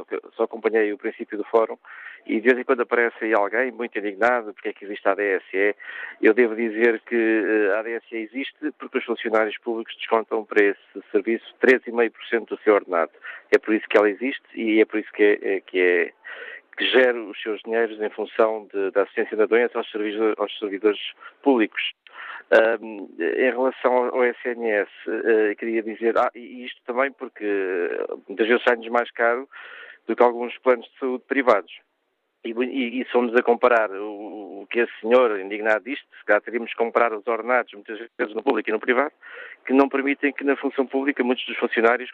uh, só acompanhei o princípio do fórum e de vez em quando aparece aí alguém muito indignado porque é que existe a ADSE. Eu devo dizer que eh, a ADSE existe porque os funcionários públicos descontam para esse serviço 13,5% do seu ordenado. É por isso que ela existe e é por isso que é, é que é que gera os seus dinheiros em função de, da assistência da doença aos, servidores, aos servidores públicos. Um, em relação ao SNS, uh, eh, queria dizer, ah, e isto também porque muitas vezes sai-nos mais caro do que alguns planos de saúde privados. E, e, somos a comparar o, o, que esse senhor indignado disto, se calhar teríamos que comparar os ordenados, muitas vezes no público e no privado, que não permitem que na função pública muitos dos funcionários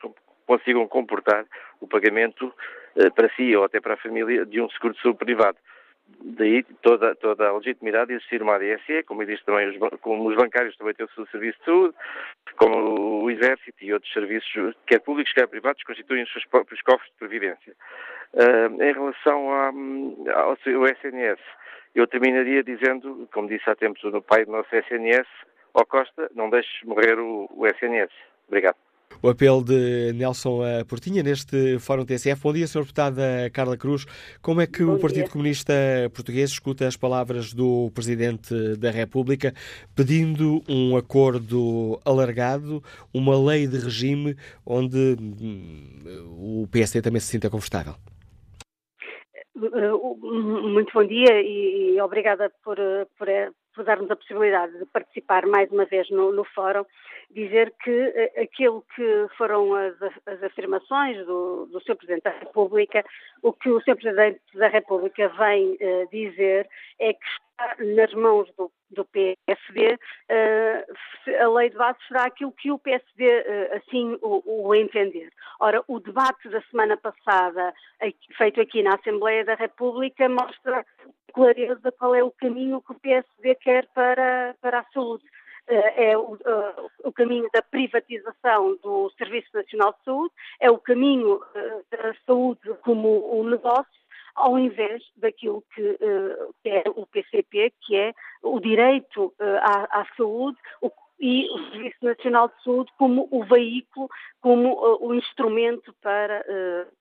consigam comportar o pagamento para si ou até para a família de um seguro de saúde privado. Daí toda, toda a legitimidade de existir uma ADSE, como existe também, os, como os bancários também têm o seu serviço de saúde, como o Exército e outros serviços, quer públicos, quer privados, constituem os seus próprios cofres de previdência. Uh, em relação à, ao, ao SNS, eu terminaria dizendo, como disse há tempos no pai do nosso SNS, ó Costa, não deixes morrer o, o SNS. Obrigado. O apelo de Nelson Portinha neste Fórum TSF. Bom dia, Sr. Deputada Carla Cruz. Como é que Bom o Partido dia. Comunista Português escuta as palavras do Presidente da República pedindo um acordo alargado, uma lei de regime onde hum, o PSD também se sinta confortável? Muito bom dia e, obrigada por, por, por darmos a possibilidade de participar mais uma vez no, no fórum dizer que eh, aquilo que foram as, as afirmações do, do Sr. Presidente da República, o que o Sr. Presidente da República vem uh, dizer é que está nas mãos do, do PSD, uh, eh, a lei de base será aquilo que o PSD uh, assim o, o, entender. Ora, o debate da semana passada, feito aqui na Assembleia da República, mostra clareza qual é o caminho que o PSD quer para, para a saúde. Eh, é o, uh, o, caminho da privatização do Serviço Nacional de Saúde, é o caminho uh, da saúde como um negócio, ao invés daquilo que, que, é o PCP, que é o direito à, à, saúde o, e o Serviço Nacional de Saúde como o veículo, como o instrumento para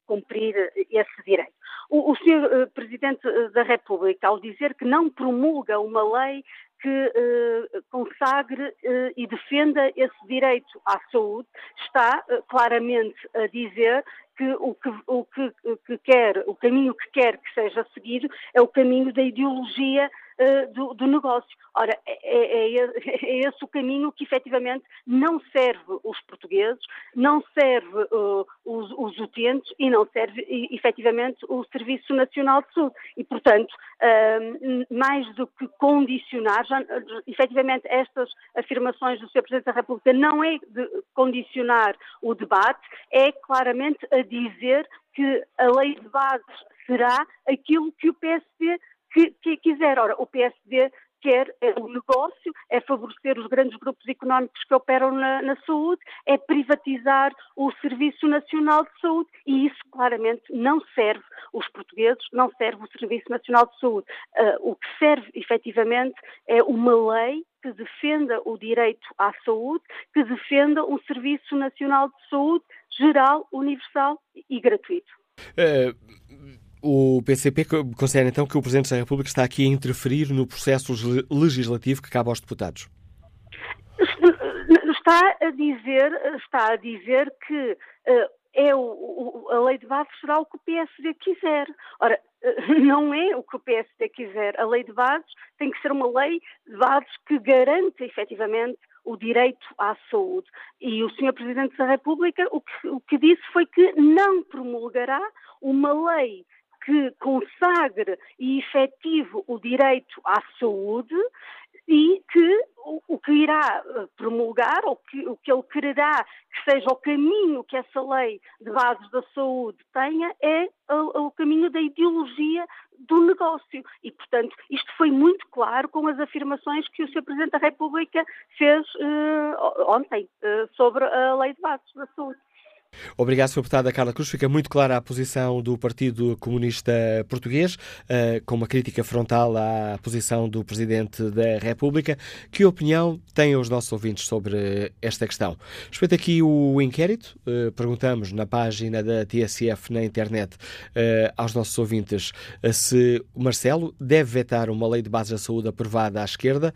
cumprir esse direito. O, o Sr. Presidente da República, ao dizer que não promulga uma lei que eh, consagre eh, e defenda esse direito à saúde, está eh, claramente a dizer que o que, o que, que, quer, o caminho que quer que seja seguido é o caminho da ideologia uh, do, do, negócio. Ora, é, é, é, é, esse o caminho que efetivamente não serve os portugueses, não serve uh, os, os, utentes e não serve efetivamente o Serviço Nacional de Saúde. E, portanto, uh, mais do que condicionar, já, efetivamente estas afirmações do Sr. Presidente da República não é de condicionar o debate, é claramente a dizer que a lei de bases será aquilo que o PSD que, que quiser. Ora, o PSD quer é o negócio, é favorecer os grandes grupos económicos que operam na, na, saúde, é privatizar o Serviço Nacional de Saúde e isso claramente não serve os portugueses, não serve o Serviço Nacional de Saúde. Uh, o que serve efetivamente é uma lei que defenda o direito à saúde, que defenda um Serviço Nacional de Saúde geral, universal e gratuito. Uh o PCP considera então que o Presidente da República está aqui a interferir no processo legislativo que cabe aos deputados? Está a dizer, está a dizer que uh, é o, o, a lei de base será o que o PSD quiser. Ora, uh, não é o que o PSD quiser. A lei de bases tem que ser uma lei de bases que garanta efetivamente o direito à saúde. E o Sr. Presidente da República o que, o que disse foi que não promulgará uma lei que consagre e efetive o direito à saúde e que o, que irá eh, promulgar, ou que, o que ele quererá que seja o caminho que essa lei de bases da saúde tenha, é o, o caminho da ideologia do negócio. E, portanto, isto foi muito claro com as afirmações que o Sr. Presidente da República fez uh, ontem uh, sobre a lei de bases da saúde. Obrigado, Sr. Deputada Carla Cruz. Fica muito clara a posição do Partido Comunista Português, uh, com uma crítica frontal à posição do Presidente da República. Que opinião têm os nossos ouvintes sobre esta questão? Respeito aqui o inquérito, uh, perguntamos na página da TSF na internet uh, aos nossos ouvintes se Marcelo deve vetar uma lei de base da saúde aprovada à esquerda.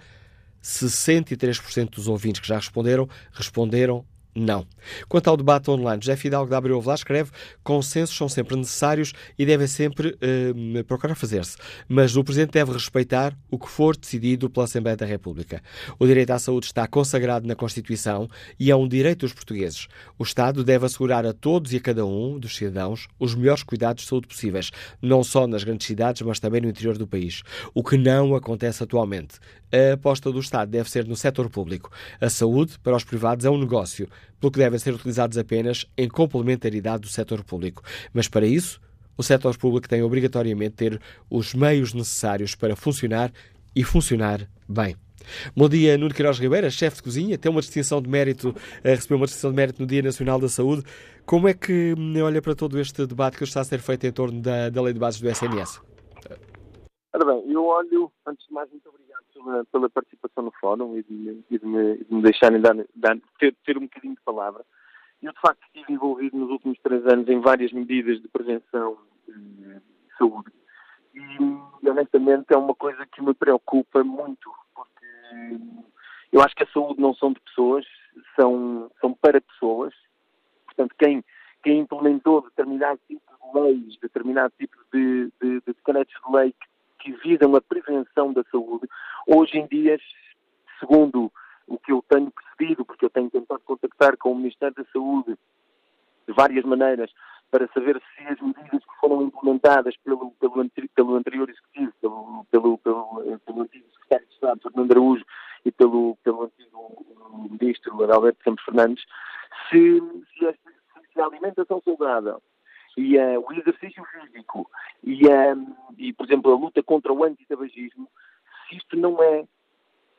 63% dos ouvintes que já responderam responderam não. Quanto ao debate online, José Fidalgo da Abreu Vlas escreve consensos são sempre necessários e devem sempre uh, procurar fazer-se, mas o Presidente deve respeitar o que for decidido pela Assembleia da República. O direito à saúde está consagrado na Constituição e é um direito dos portugueses. O Estado deve assegurar a todos e a cada um dos cidadãos os melhores cuidados de saúde possíveis, não só nas grandes cidades, mas também no interior do país, o que não acontece atualmente. A aposta do Estado deve ser no setor público. A saúde, para os privados, é um negócio pelo que devem ser utilizados apenas em complementaridade do setor público. Mas para isso, o setor público tem obrigatoriamente ter os meios necessários para funcionar e funcionar bem. Bom dia, Nuno Queiroz Ribeira, chefe de cozinha, tem uma distinção de mérito, eh, recebeu uma distinção de mérito no Dia Nacional da Saúde. Como é que hum, olha para todo este debate que está a ser feito em torno da, da lei de bases do SNS? Ora bem, eu olho, antes de mais, muito obrigado pela, pela participação no fórum e de, e de, me, de me, deixarem dar, dar, ter, ter um bocadinho de palavra. Eu, de facto, estive envolvido nos últimos três anos em várias medidas de prevenção de saúde. E, honestamente, é uma coisa que me preocupa muito, porque eu acho que a saúde não são de pessoas, são, são para pessoas. Portanto, quem, quem implementou determinado tipo de leis, determinado tipo de, de, de de lei que, que visam a prevenção da saúde, hoje em dia, segundo o que eu tenho percebido, porque eu tenho tentado contactar com o Ministério da Saúde de várias maneiras para saber se as medidas que foram implementadas pelo, pelo, pelo anterior executivo, pelo, pelo, pelo, pelo antigo secretário de Estado, Fernando Araújo, e pelo, pelo antigo ministro Adalberto Campos Fernandes, se, se, se a alimentação saudável e uh, o exercício físico e, uh, e, por exemplo, a luta contra o antitabagismo, se isto não é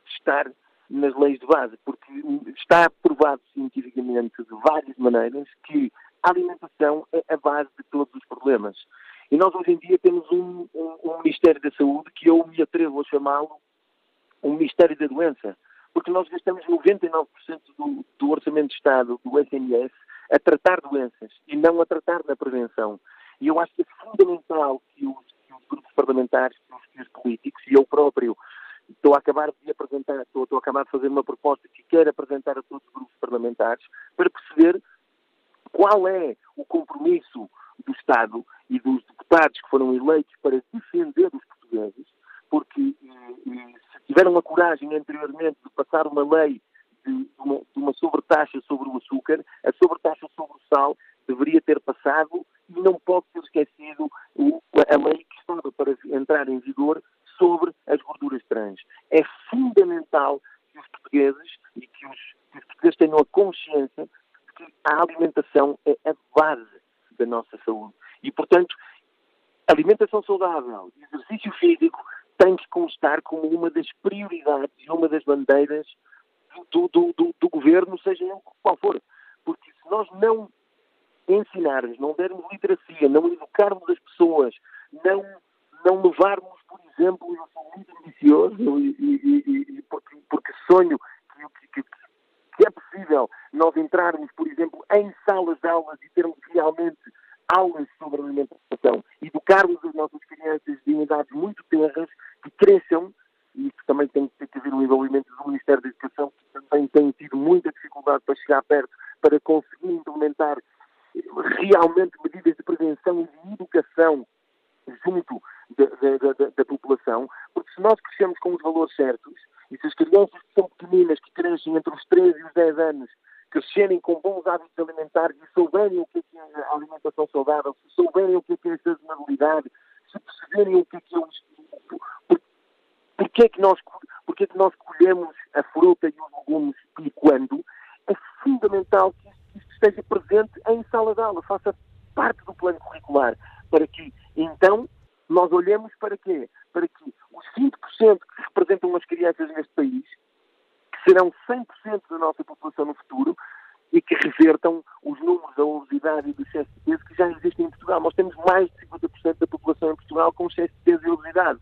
estar nas leis de base, porque está provado cientificamente de várias maneiras que a alimentação é a base de todos os problemas. E nós hoje em dia temos um, um, um Ministério da Saúde que eu me atrevo a chamá-lo um Ministério da Doença, porque nós gastamos 99% do, do orçamento de Estado, do SNS, a tratar doenças e não a tratar na prevenção. E eu acho que é fundamental que os, que os grupos parlamentares, que os, os políticos, e eu próprio estou a acabar de apresentar, estou, estou a acabar de fazer uma proposta que quero apresentar a todos os grupos parlamentares para perceber qual é o compromisso do Estado e dos deputados que foram eleitos para defender os portugueses, porque eh, se tiveram a coragem anteriormente de passar uma lei de uma, de uma sobretaxa sobre o açúcar, a sobretaxa sobre o sal deveria ter passado e não pode ser esquecido a lei que estava para entrar em vigor sobre as gorduras trans. É fundamental que os portugueses e que os, que os portugueses tenham a consciência de que a alimentação é a base da nossa saúde. E, portanto, alimentação saudável e exercício físico tem que constar como uma das prioridades e uma das bandeiras do, do, do, do governo, seja ele qual for. Porque se nós não ensinarmos, não dermos literacia, não educarmos as pessoas, não, não levarmos, por exemplo, eu sou muito ambicioso e, e, e porque, porque sonho que, que, que, é possível nós entrarmos, por exemplo, em salas de aulas e termos realmente aulas sobre alimentação, educarmos as nossas crianças de idades muito terras, que cresçam, e isso também tem que haver um envolvimento do Ministério da Educação, que também tem tido muita dificuldade para chegar perto, para conseguir implementar realmente medidas de prevenção e de educação junto da, da, da, da, população, porque se nós crescemos com os valores certos, e se as crianças que são pequeninas, que crescem entre os 13 e os 10 anos, crescerem com bons hábitos alimentares e souberem o que é, é a alimentação saudável, se souberem o que é, é a sazonalidade, se perceberem o que é que é o... Porquê é que nós, porquê é que nós colhemos a fruta e os legumes e quando, é fundamental que isto esteja presente em sala de aula, faça parte do plano curricular, para que, então, nós olhemos para quê? Para que os 20% que representam as crianças neste país serão 100% da nossa população no futuro e que revertam os números da obesidade e do excesso de peso que já existem em Portugal. Nós temos mais de 50% da população em Portugal com excesso de peso e obesidade.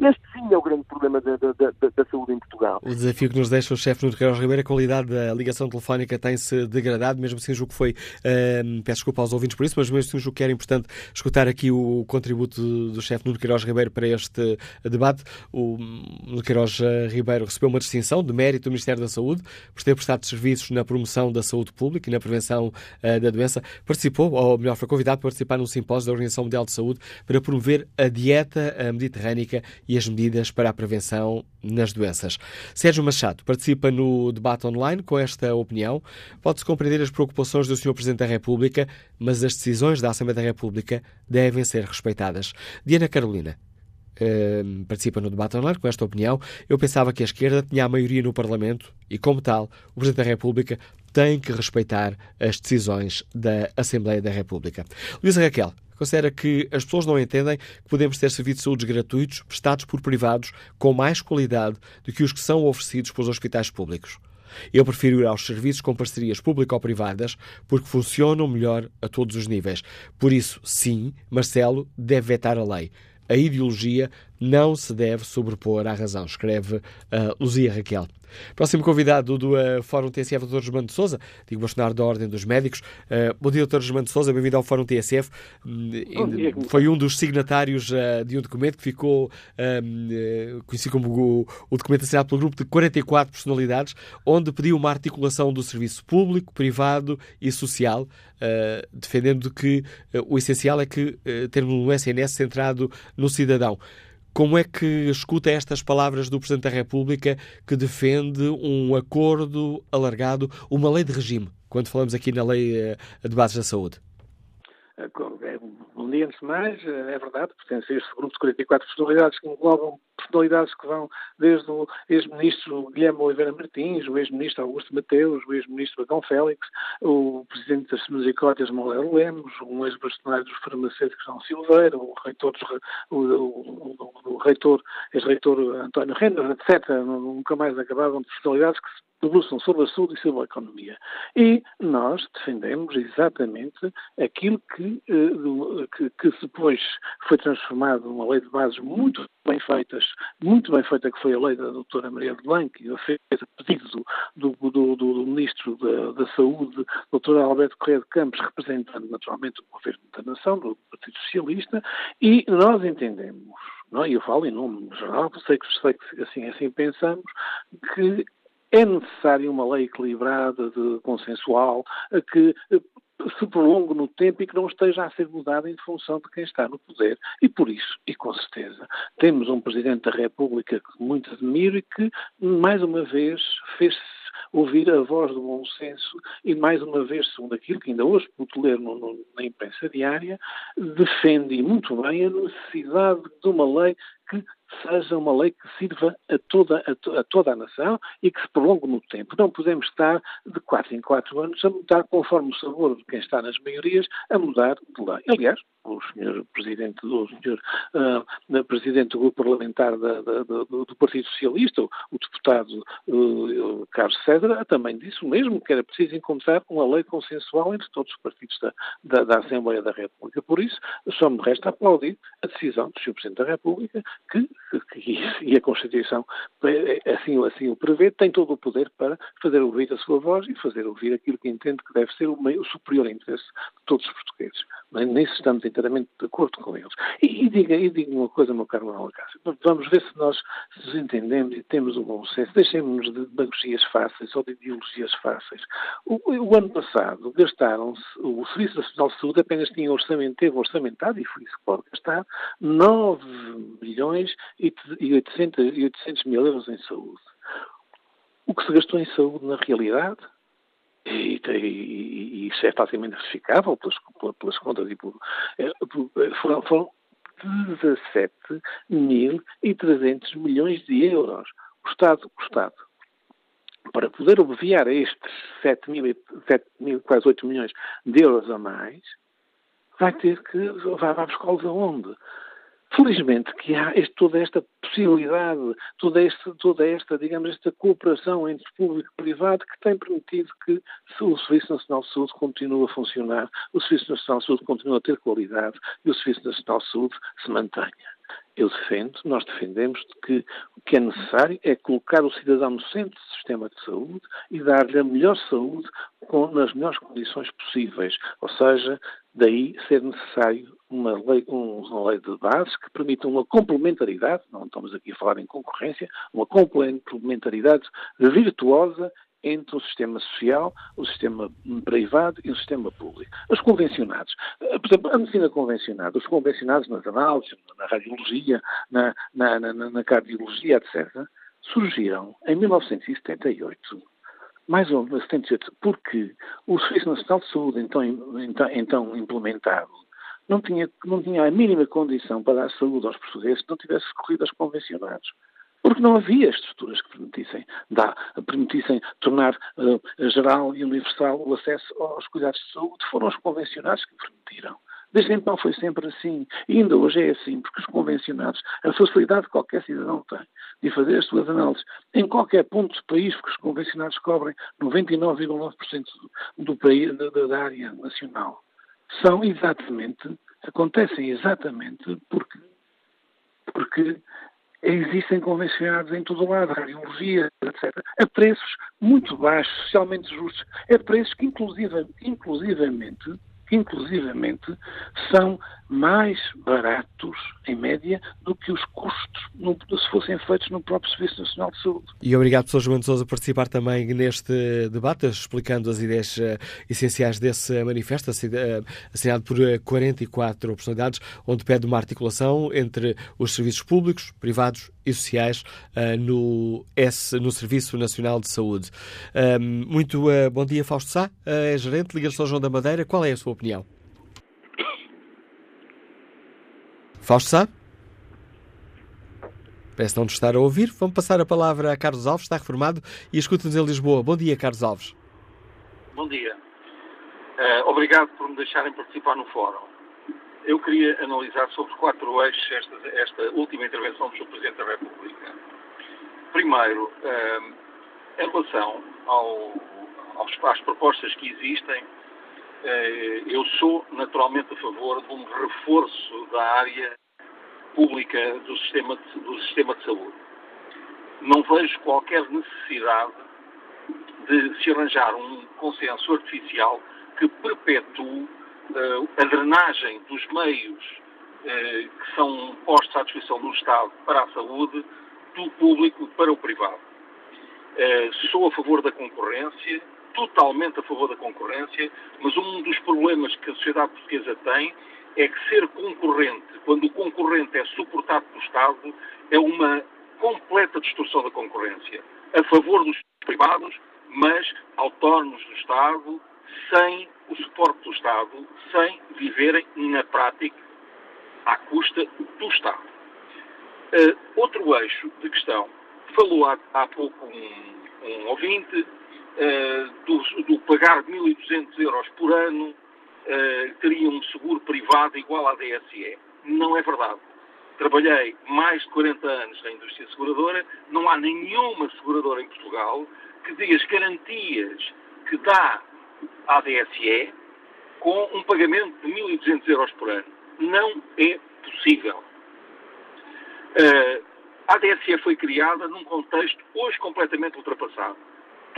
Este sim é o grande problema da, da, da, da, saúde em Portugal. O desafio que nos deixa o chefe Nuno Queiroz Ribeiro, a qualidade da ligação telefónica tem-se degradado, mesmo assim julgo que foi, uh, peço desculpa aos ouvintes por isso, mas mesmo assim julgo que era importante escutar aqui o contributo do chefe Nuno Queiroz Ribeiro para este debate. O Nuno Queiroz eh, Ribeiro recebeu uma distinção de mérito do Ministério da Saúde por ter prestado serviços na promoção da saúde pública e na prevenção uh, da doença. Participou, ou melhor, foi convidado para participar num simpósio da Organização Mundial de Saúde para promover a dieta mediterrânica e as medidas para a prevenção nas doenças. Sérgio Machado participa no debate online com esta opinião. Pode-se compreender as preocupações do Sr. Presidente da República, mas as decisões da Assembleia da República devem ser respeitadas. Diana Carolina. Uh, participa no debate online com esta opinião. Eu pensava que a esquerda tinha a maioria no Parlamento e, como tal, o Presidente da República tem que respeitar as decisões da Assembleia da República. Luísa Raquel, considera que as pessoas não entendem que podemos ter serviços de saúde gratuitos prestados por privados com mais qualidade do que os que são oferecidos pelos hospitais públicos. Eu prefiro ir aos serviços com parcerias público-privadas porque funcionam melhor a todos os níveis. Por isso, sim, Marcelo deve vetar a lei. A ideologia não se deve sobrepor à razão, escreve uh, Luzia Raquel. Próximo convidado do uh, Fórum TSF, o Dr. Germano de Souza, digo bastonar da Ordem dos Médicos. Uh, bom dia, Dr. Germano de Souza, bem-vindo ao Fórum TSF. Uh, foi um dos signatários uh, de um documento que ficou uh, conhecido como o, o, documento assinado pelo grupo de 44 personalidades, onde pediu uma articulação do serviço público, privado e social, defendendo que o essencial é que termos um SNS centrado no cidadão. Como é que escuta estas palavras do Presidente da República que defende um acordo alargado, uma lei de regime, quando falamos aqui na lei eh, de bases da saúde? Eh, Bom dia, antes de mais, eh, é verdade, pertence a este grupo de 44 personalidades que englobam personalidades que vão desde o ex-ministro Guilherme Oliveira Martins, o ex-ministro Augusto Mateus, o ex-ministro Adão Félix, o presidente das Misericórdias Manuel Lemos, um ex-bastonário dos farmacêuticos João Silveira, o reitor, o, o, o, o reitor, ex-reitor António Renner, etc. Nunca mais acabavam de personalidades que se debruçam sobre a saúde e sobre a economia. E nós defendemos exatamente aquilo que, eh, que, que depois foi transformado numa lei de bases muito bem feitas, muito bem feita, que foi a lei da doutora Maria de Blanc, que a pedido do, do, do, do Ministro da, da, Saúde, doutor Alberto Correia de Campos, representando naturalmente o Governo da Nação, do Partido Socialista, e nós entendemos, não, é? eu falo em nome geral, sei que, sei que assim, assim pensamos, que é necessária uma lei equilibrada, de, consensual, que se prolongue no tempo e que não esteja a ser mudada em função de quem está no poder. E por isso, e com certeza, temos um Presidente da República que muito admiro e que, mais uma vez, fez ouvir a voz do bom senso e, mais uma vez, segundo aquilo que ainda hoje pude ler no, no, na imprensa diária, defende muito bem a necessidade de uma lei que seja uma lei que sirva a toda a, a, toda a nação e que se prolongue no tempo. Não podemos estar de quatro em quatro anos a mudar conforme o sabor de quem está nas maiorias a mudar de lei. Aliás, o senhor presidente, o senhor uh, presidente do grupo parlamentar da, da, do, do, Partido Socialista, o, deputado uh, Carlos Cedra, também disse o mesmo, que era preciso encontrar uma lei consensual entre todos os partidos da, da, da Assembleia da República. Por isso, só me resta aplaudir a decisão do senhor Presidente da República que e a Constituição é, assim, assim o prevê, tem todo o poder para fazer ouvir a sua voz e fazer ouvir aquilo que entende que deve ser o, meio, o superior interesse de todos os portugueses. Nisso estamos inteiramente de acordo com eles. E, e diga, e diga uma coisa, meu caro Manuel Cássio, vamos ver se nós nos entendemos e temos um bom senso. Deixemos de demagogias fáceis ou de ideologias fáceis. O, o ano passado gastaram-se, o Serviço Nacional de Saúde apenas tinha orçamento, teve orçamentado, e foi isso que pode gastar, 9 milhões e 800, e 800 mil euros em saúde. O que se gastou em saúde, na realidade, e, e, e isso é facilmente verificável pelas, pelas contas, e por, é, foram, foram 17.300 milhões de euros. O Estado, o Estado, para poder obviar estes 7 mil, 7 mil, quase 8 milhões de euros a mais, vai ter que, vai, vai buscá-los aonde? Felizmente que há este, toda esta possibilidade, toda toda esta, digamos, esta cooperação entre público e privado que tem permitido que o Serviço Nacional de Saúde continue a funcionar, o Serviço Nacional de Saúde continue a ter qualidade e o Serviço Nacional de Saúde se mantenha. Eu defendo, nós defendemos que o que é necessário é colocar o cidadão no centro do sistema de saúde e dar-lhe a melhor saúde com, nas melhores condições possíveis. Ou seja, daí ser necessário uma lei, uma lei de bases que permita uma complementaridade, não estamos aqui a falar em concorrência, uma complementaridade virtuosa entre o sistema social, o sistema privado e o sistema público. Os convencionados, eh, por exemplo, a medicina convencionada, os convencionados nas análises, na radiologia, na, na, na, na cardiologia, etc., surgiram em 1978 mais ou menos 78, porque o Serviço Nacional de Saúde, então, então, então, implementado, não tinha, não tinha a mínima condição para dar saúde aos portugueses se não tivesse recorrido aos convencionados. Porque não havia estruturas que permitissem, dar, permitissem tornar uh, geral e universal o acesso aos cuidados de saúde. Foram os convencionados que permitiram. Desde então foi sempre assim. E ainda hoje é assim, porque os convencionados, a facilidade que qualquer cidadão tem de fazer as suas análises em qualquer ponto do país, porque os convencionados cobrem 99,9% do país, da, da área nacional, são exatamente, acontecem exatamente porque, porque existem convencionados em todo o lado, radiologia, etc., a preços muito baixos, socialmente justos, a preços que inclusive, inclusivamente inclusivamente são mais baratos, em média, do que os custos no, se fossem feitos no próprio Serviço Nacional de Saúde. E obrigado, professor João de Sousa, por participar também neste debate, explicando as ideias uh, essenciais desse manifesto, uh, assinado por 44 personalidades, onde pede uma articulação entre os serviços públicos, privados e sociais uh, no, S, no Serviço Nacional de Saúde. muito bom dia, Fausto Sá, é gerente Ligação João da Madeira. Qual é a sua opinião? Fausto Sá? Parece não nos estar a ouvir. Vamos passar a palavra a Carlos Alves, está reformado e escuta-nos em Lisboa. Bom dia, Carlos Alves. Bom dia. Uh, obrigado por me deixarem participar no fórum. Eu queria analisar sobre quatro eixos esta, esta última intervenção do Sr. Presidente da República. Primeiro, uh, em relação ao, aos, às propostas que existem, eu sou naturalmente a favor de um reforço da área pública do sistema de, do sistema de saúde. Não vejo qualquer necessidade de se arranjar um consenso artificial que perpetue uh, a drenagem dos meios uh, que são postos à disposição do Estado para a saúde do público para o privado. Sou a favor da concorrência, totalmente a favor da concorrência, mas um dos problemas que a sociedade portuguesa tem é que ser concorrente, quando o concorrente é suportado pelo Estado, é uma completa distorção da concorrência. A favor dos privados, mas autónomos do Estado, sem o suporte do Estado, sem viverem na prática à custa do Estado. Uh, outro eixo de questão, falou há, há pouco um, um ouvinte, do, do, pagar 1.200 euros por ano uh, teria um seguro privado igual à DSE. Não é verdade. Trabalhei mais de 40 anos na indústria seguradora, não há nenhuma seguradora em Portugal que dê as garantias que dá à DSE com um pagamento de 1.200 euros por ano. Não é possível. Uh, a DSE foi criada num contexto hoje completamente ultrapassado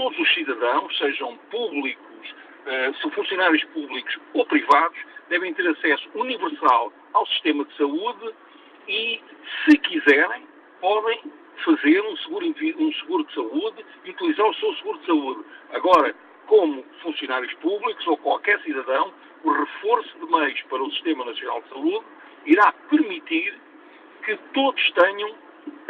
todos os cidadãos, sejam públicos, uh, são funcionários públicos ou privados, devem ter acesso universal ao sistema de saúde e, se quiserem, podem fazer um seguro, um seguro de saúde e utilizar o seu seguro de saúde. Agora, como funcionários públicos ou qualquer cidadão, o reforço de meios para o Sistema Nacional de Saúde irá permitir que todos tenham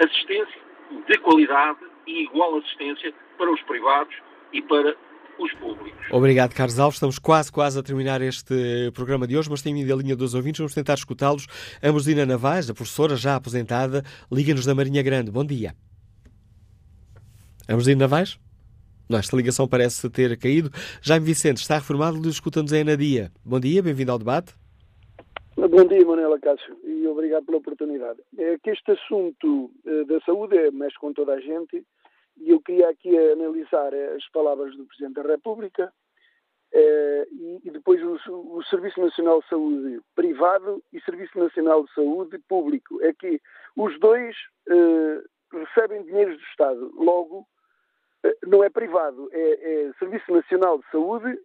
assistência de qualidade e igual assistência para os privados e para os públicos. Obrigado, Carlos Alves. Estamos quase, quase a terminar este programa de hoje, mas tem ainda a linha dos ouvintes. Vamos tentar escutá-los. Amosina Navais, a professora já aposentada, liga-nos da Marinha Grande. Bom dia. Amosina Navais? Não, esta ligação parece ter caído. Jaime Vicente está reformado, escuta-nos em Anadia. Bom dia, bem-vindo ao debate. Bom dia, Manuela Cássio, e obrigado pela oportunidade. É que este assunto eh, da saúde é, mexe com toda a gente e eu queria aqui analisar as palavras do Presidente da República eh, e, depois o, Serviço Nacional de Saúde privado e Serviço Nacional de Saúde público. É que os dois eh, recebem dinheiro do Estado, logo eh, não é privado, é, é Serviço Nacional de Saúde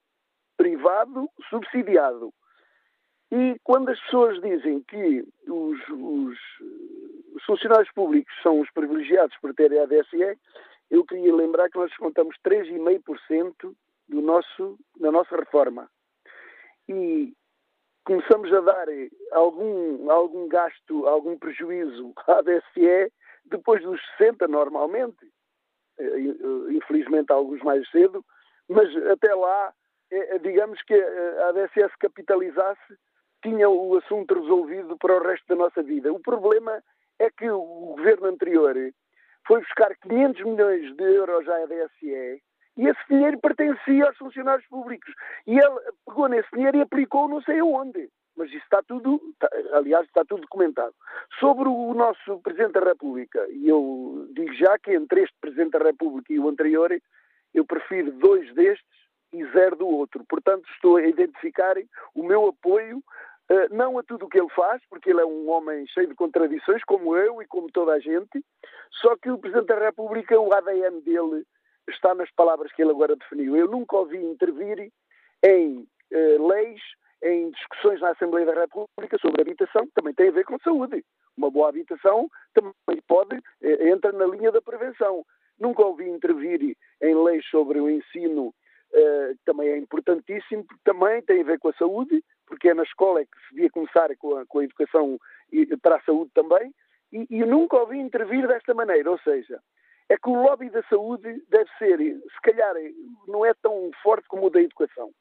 privado subsidiado. E quando as pessoas dizem que os, os, os funcionários públicos são os privilegiados por terem a DSE, eu queria lembrar que nós descontamos 3,5% do nosso, da nossa reforma. E começamos a dar algum, algum gasto, algum prejuízo à DSE depois dos 60 normalmente, eh, infelizmente alguns mais cedo, mas até lá, eh, digamos que a DSE se capitalizasse, tinha o assunto resolvido para o resto da nossa vida. O problema é que o governo anterior foi buscar 500 milhões de euros à DSE e esse dinheiro pertencia aos funcionários públicos. E ele pegou nesse dinheiro e aplicou não sei aonde. Mas isso está tudo, está, aliás, está tudo documentado. Sobre o nosso Presidente da República, e eu digo já que entre este Presidente da República e o anterior, eu prefiro dois destes e zero do outro. Portanto, estou a identificar o meu apoio não a tudo o que ele faz, porque ele é um homem cheio de contradições, como eu e como toda a gente, só que o Presidente da República, o ADN dele está nas palavras que ele agora definiu. Eu nunca ouvi intervir em uh, leis, em discussões na Assembleia da República sobre habitação, que também tem a ver com saúde. Uma boa habitação também pode, uh, entra na linha da prevenção. Nunca ouvi intervir em leis sobre o ensino, que também é importantíssimo, porque também tem a ver com a saúde, porque é na escola que se devia começar com a, com a educação para a saúde também, e, e nunca ouvi intervir desta maneira, ou seja, é que o lobby da saúde deve ser, se calhar, não é tão forte como o da educação.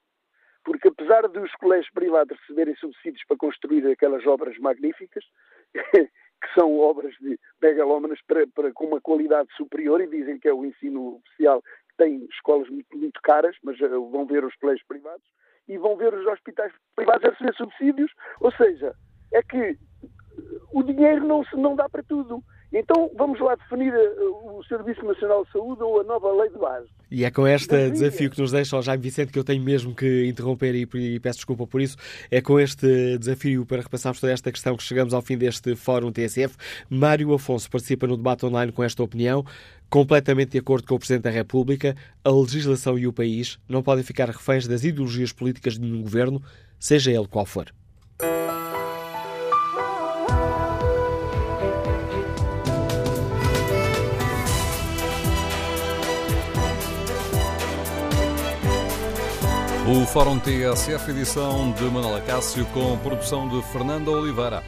Porque apesar dos colégios privados receberem subsídios para construir aquelas obras magníficas, que são obras de megalómanas para, para, com uma qualidade superior, e dizem que é o ensino oficial, que tem escolas muito, muito caras, mas eh, vão ver os colégios privados, e vão ver os hospitais privados a receber subsídios, ou seja, é que o dinheiro não, se, não dá para tudo. Então vamos lá definir eh, o Serviço Nacional de Saúde ou a nova lei de base. E é com este desafio que nos deixa o Jaime Vicente que eu tenho mesmo que interromper e, peço desculpa por isso. É com este desafio para repassarmos toda esta questão que chegamos ao fim deste Fórum TSF. Mário Afonso participa no debate online com esta opinião. Completamente de acordo com o Presidente da República, a legislação e o país não podem ficar reféns das ideologias políticas de nenhum governo, seja ele qual for. O Fórum TSF, edição de Manuela Cássio, com produção de Fernanda Oliveira.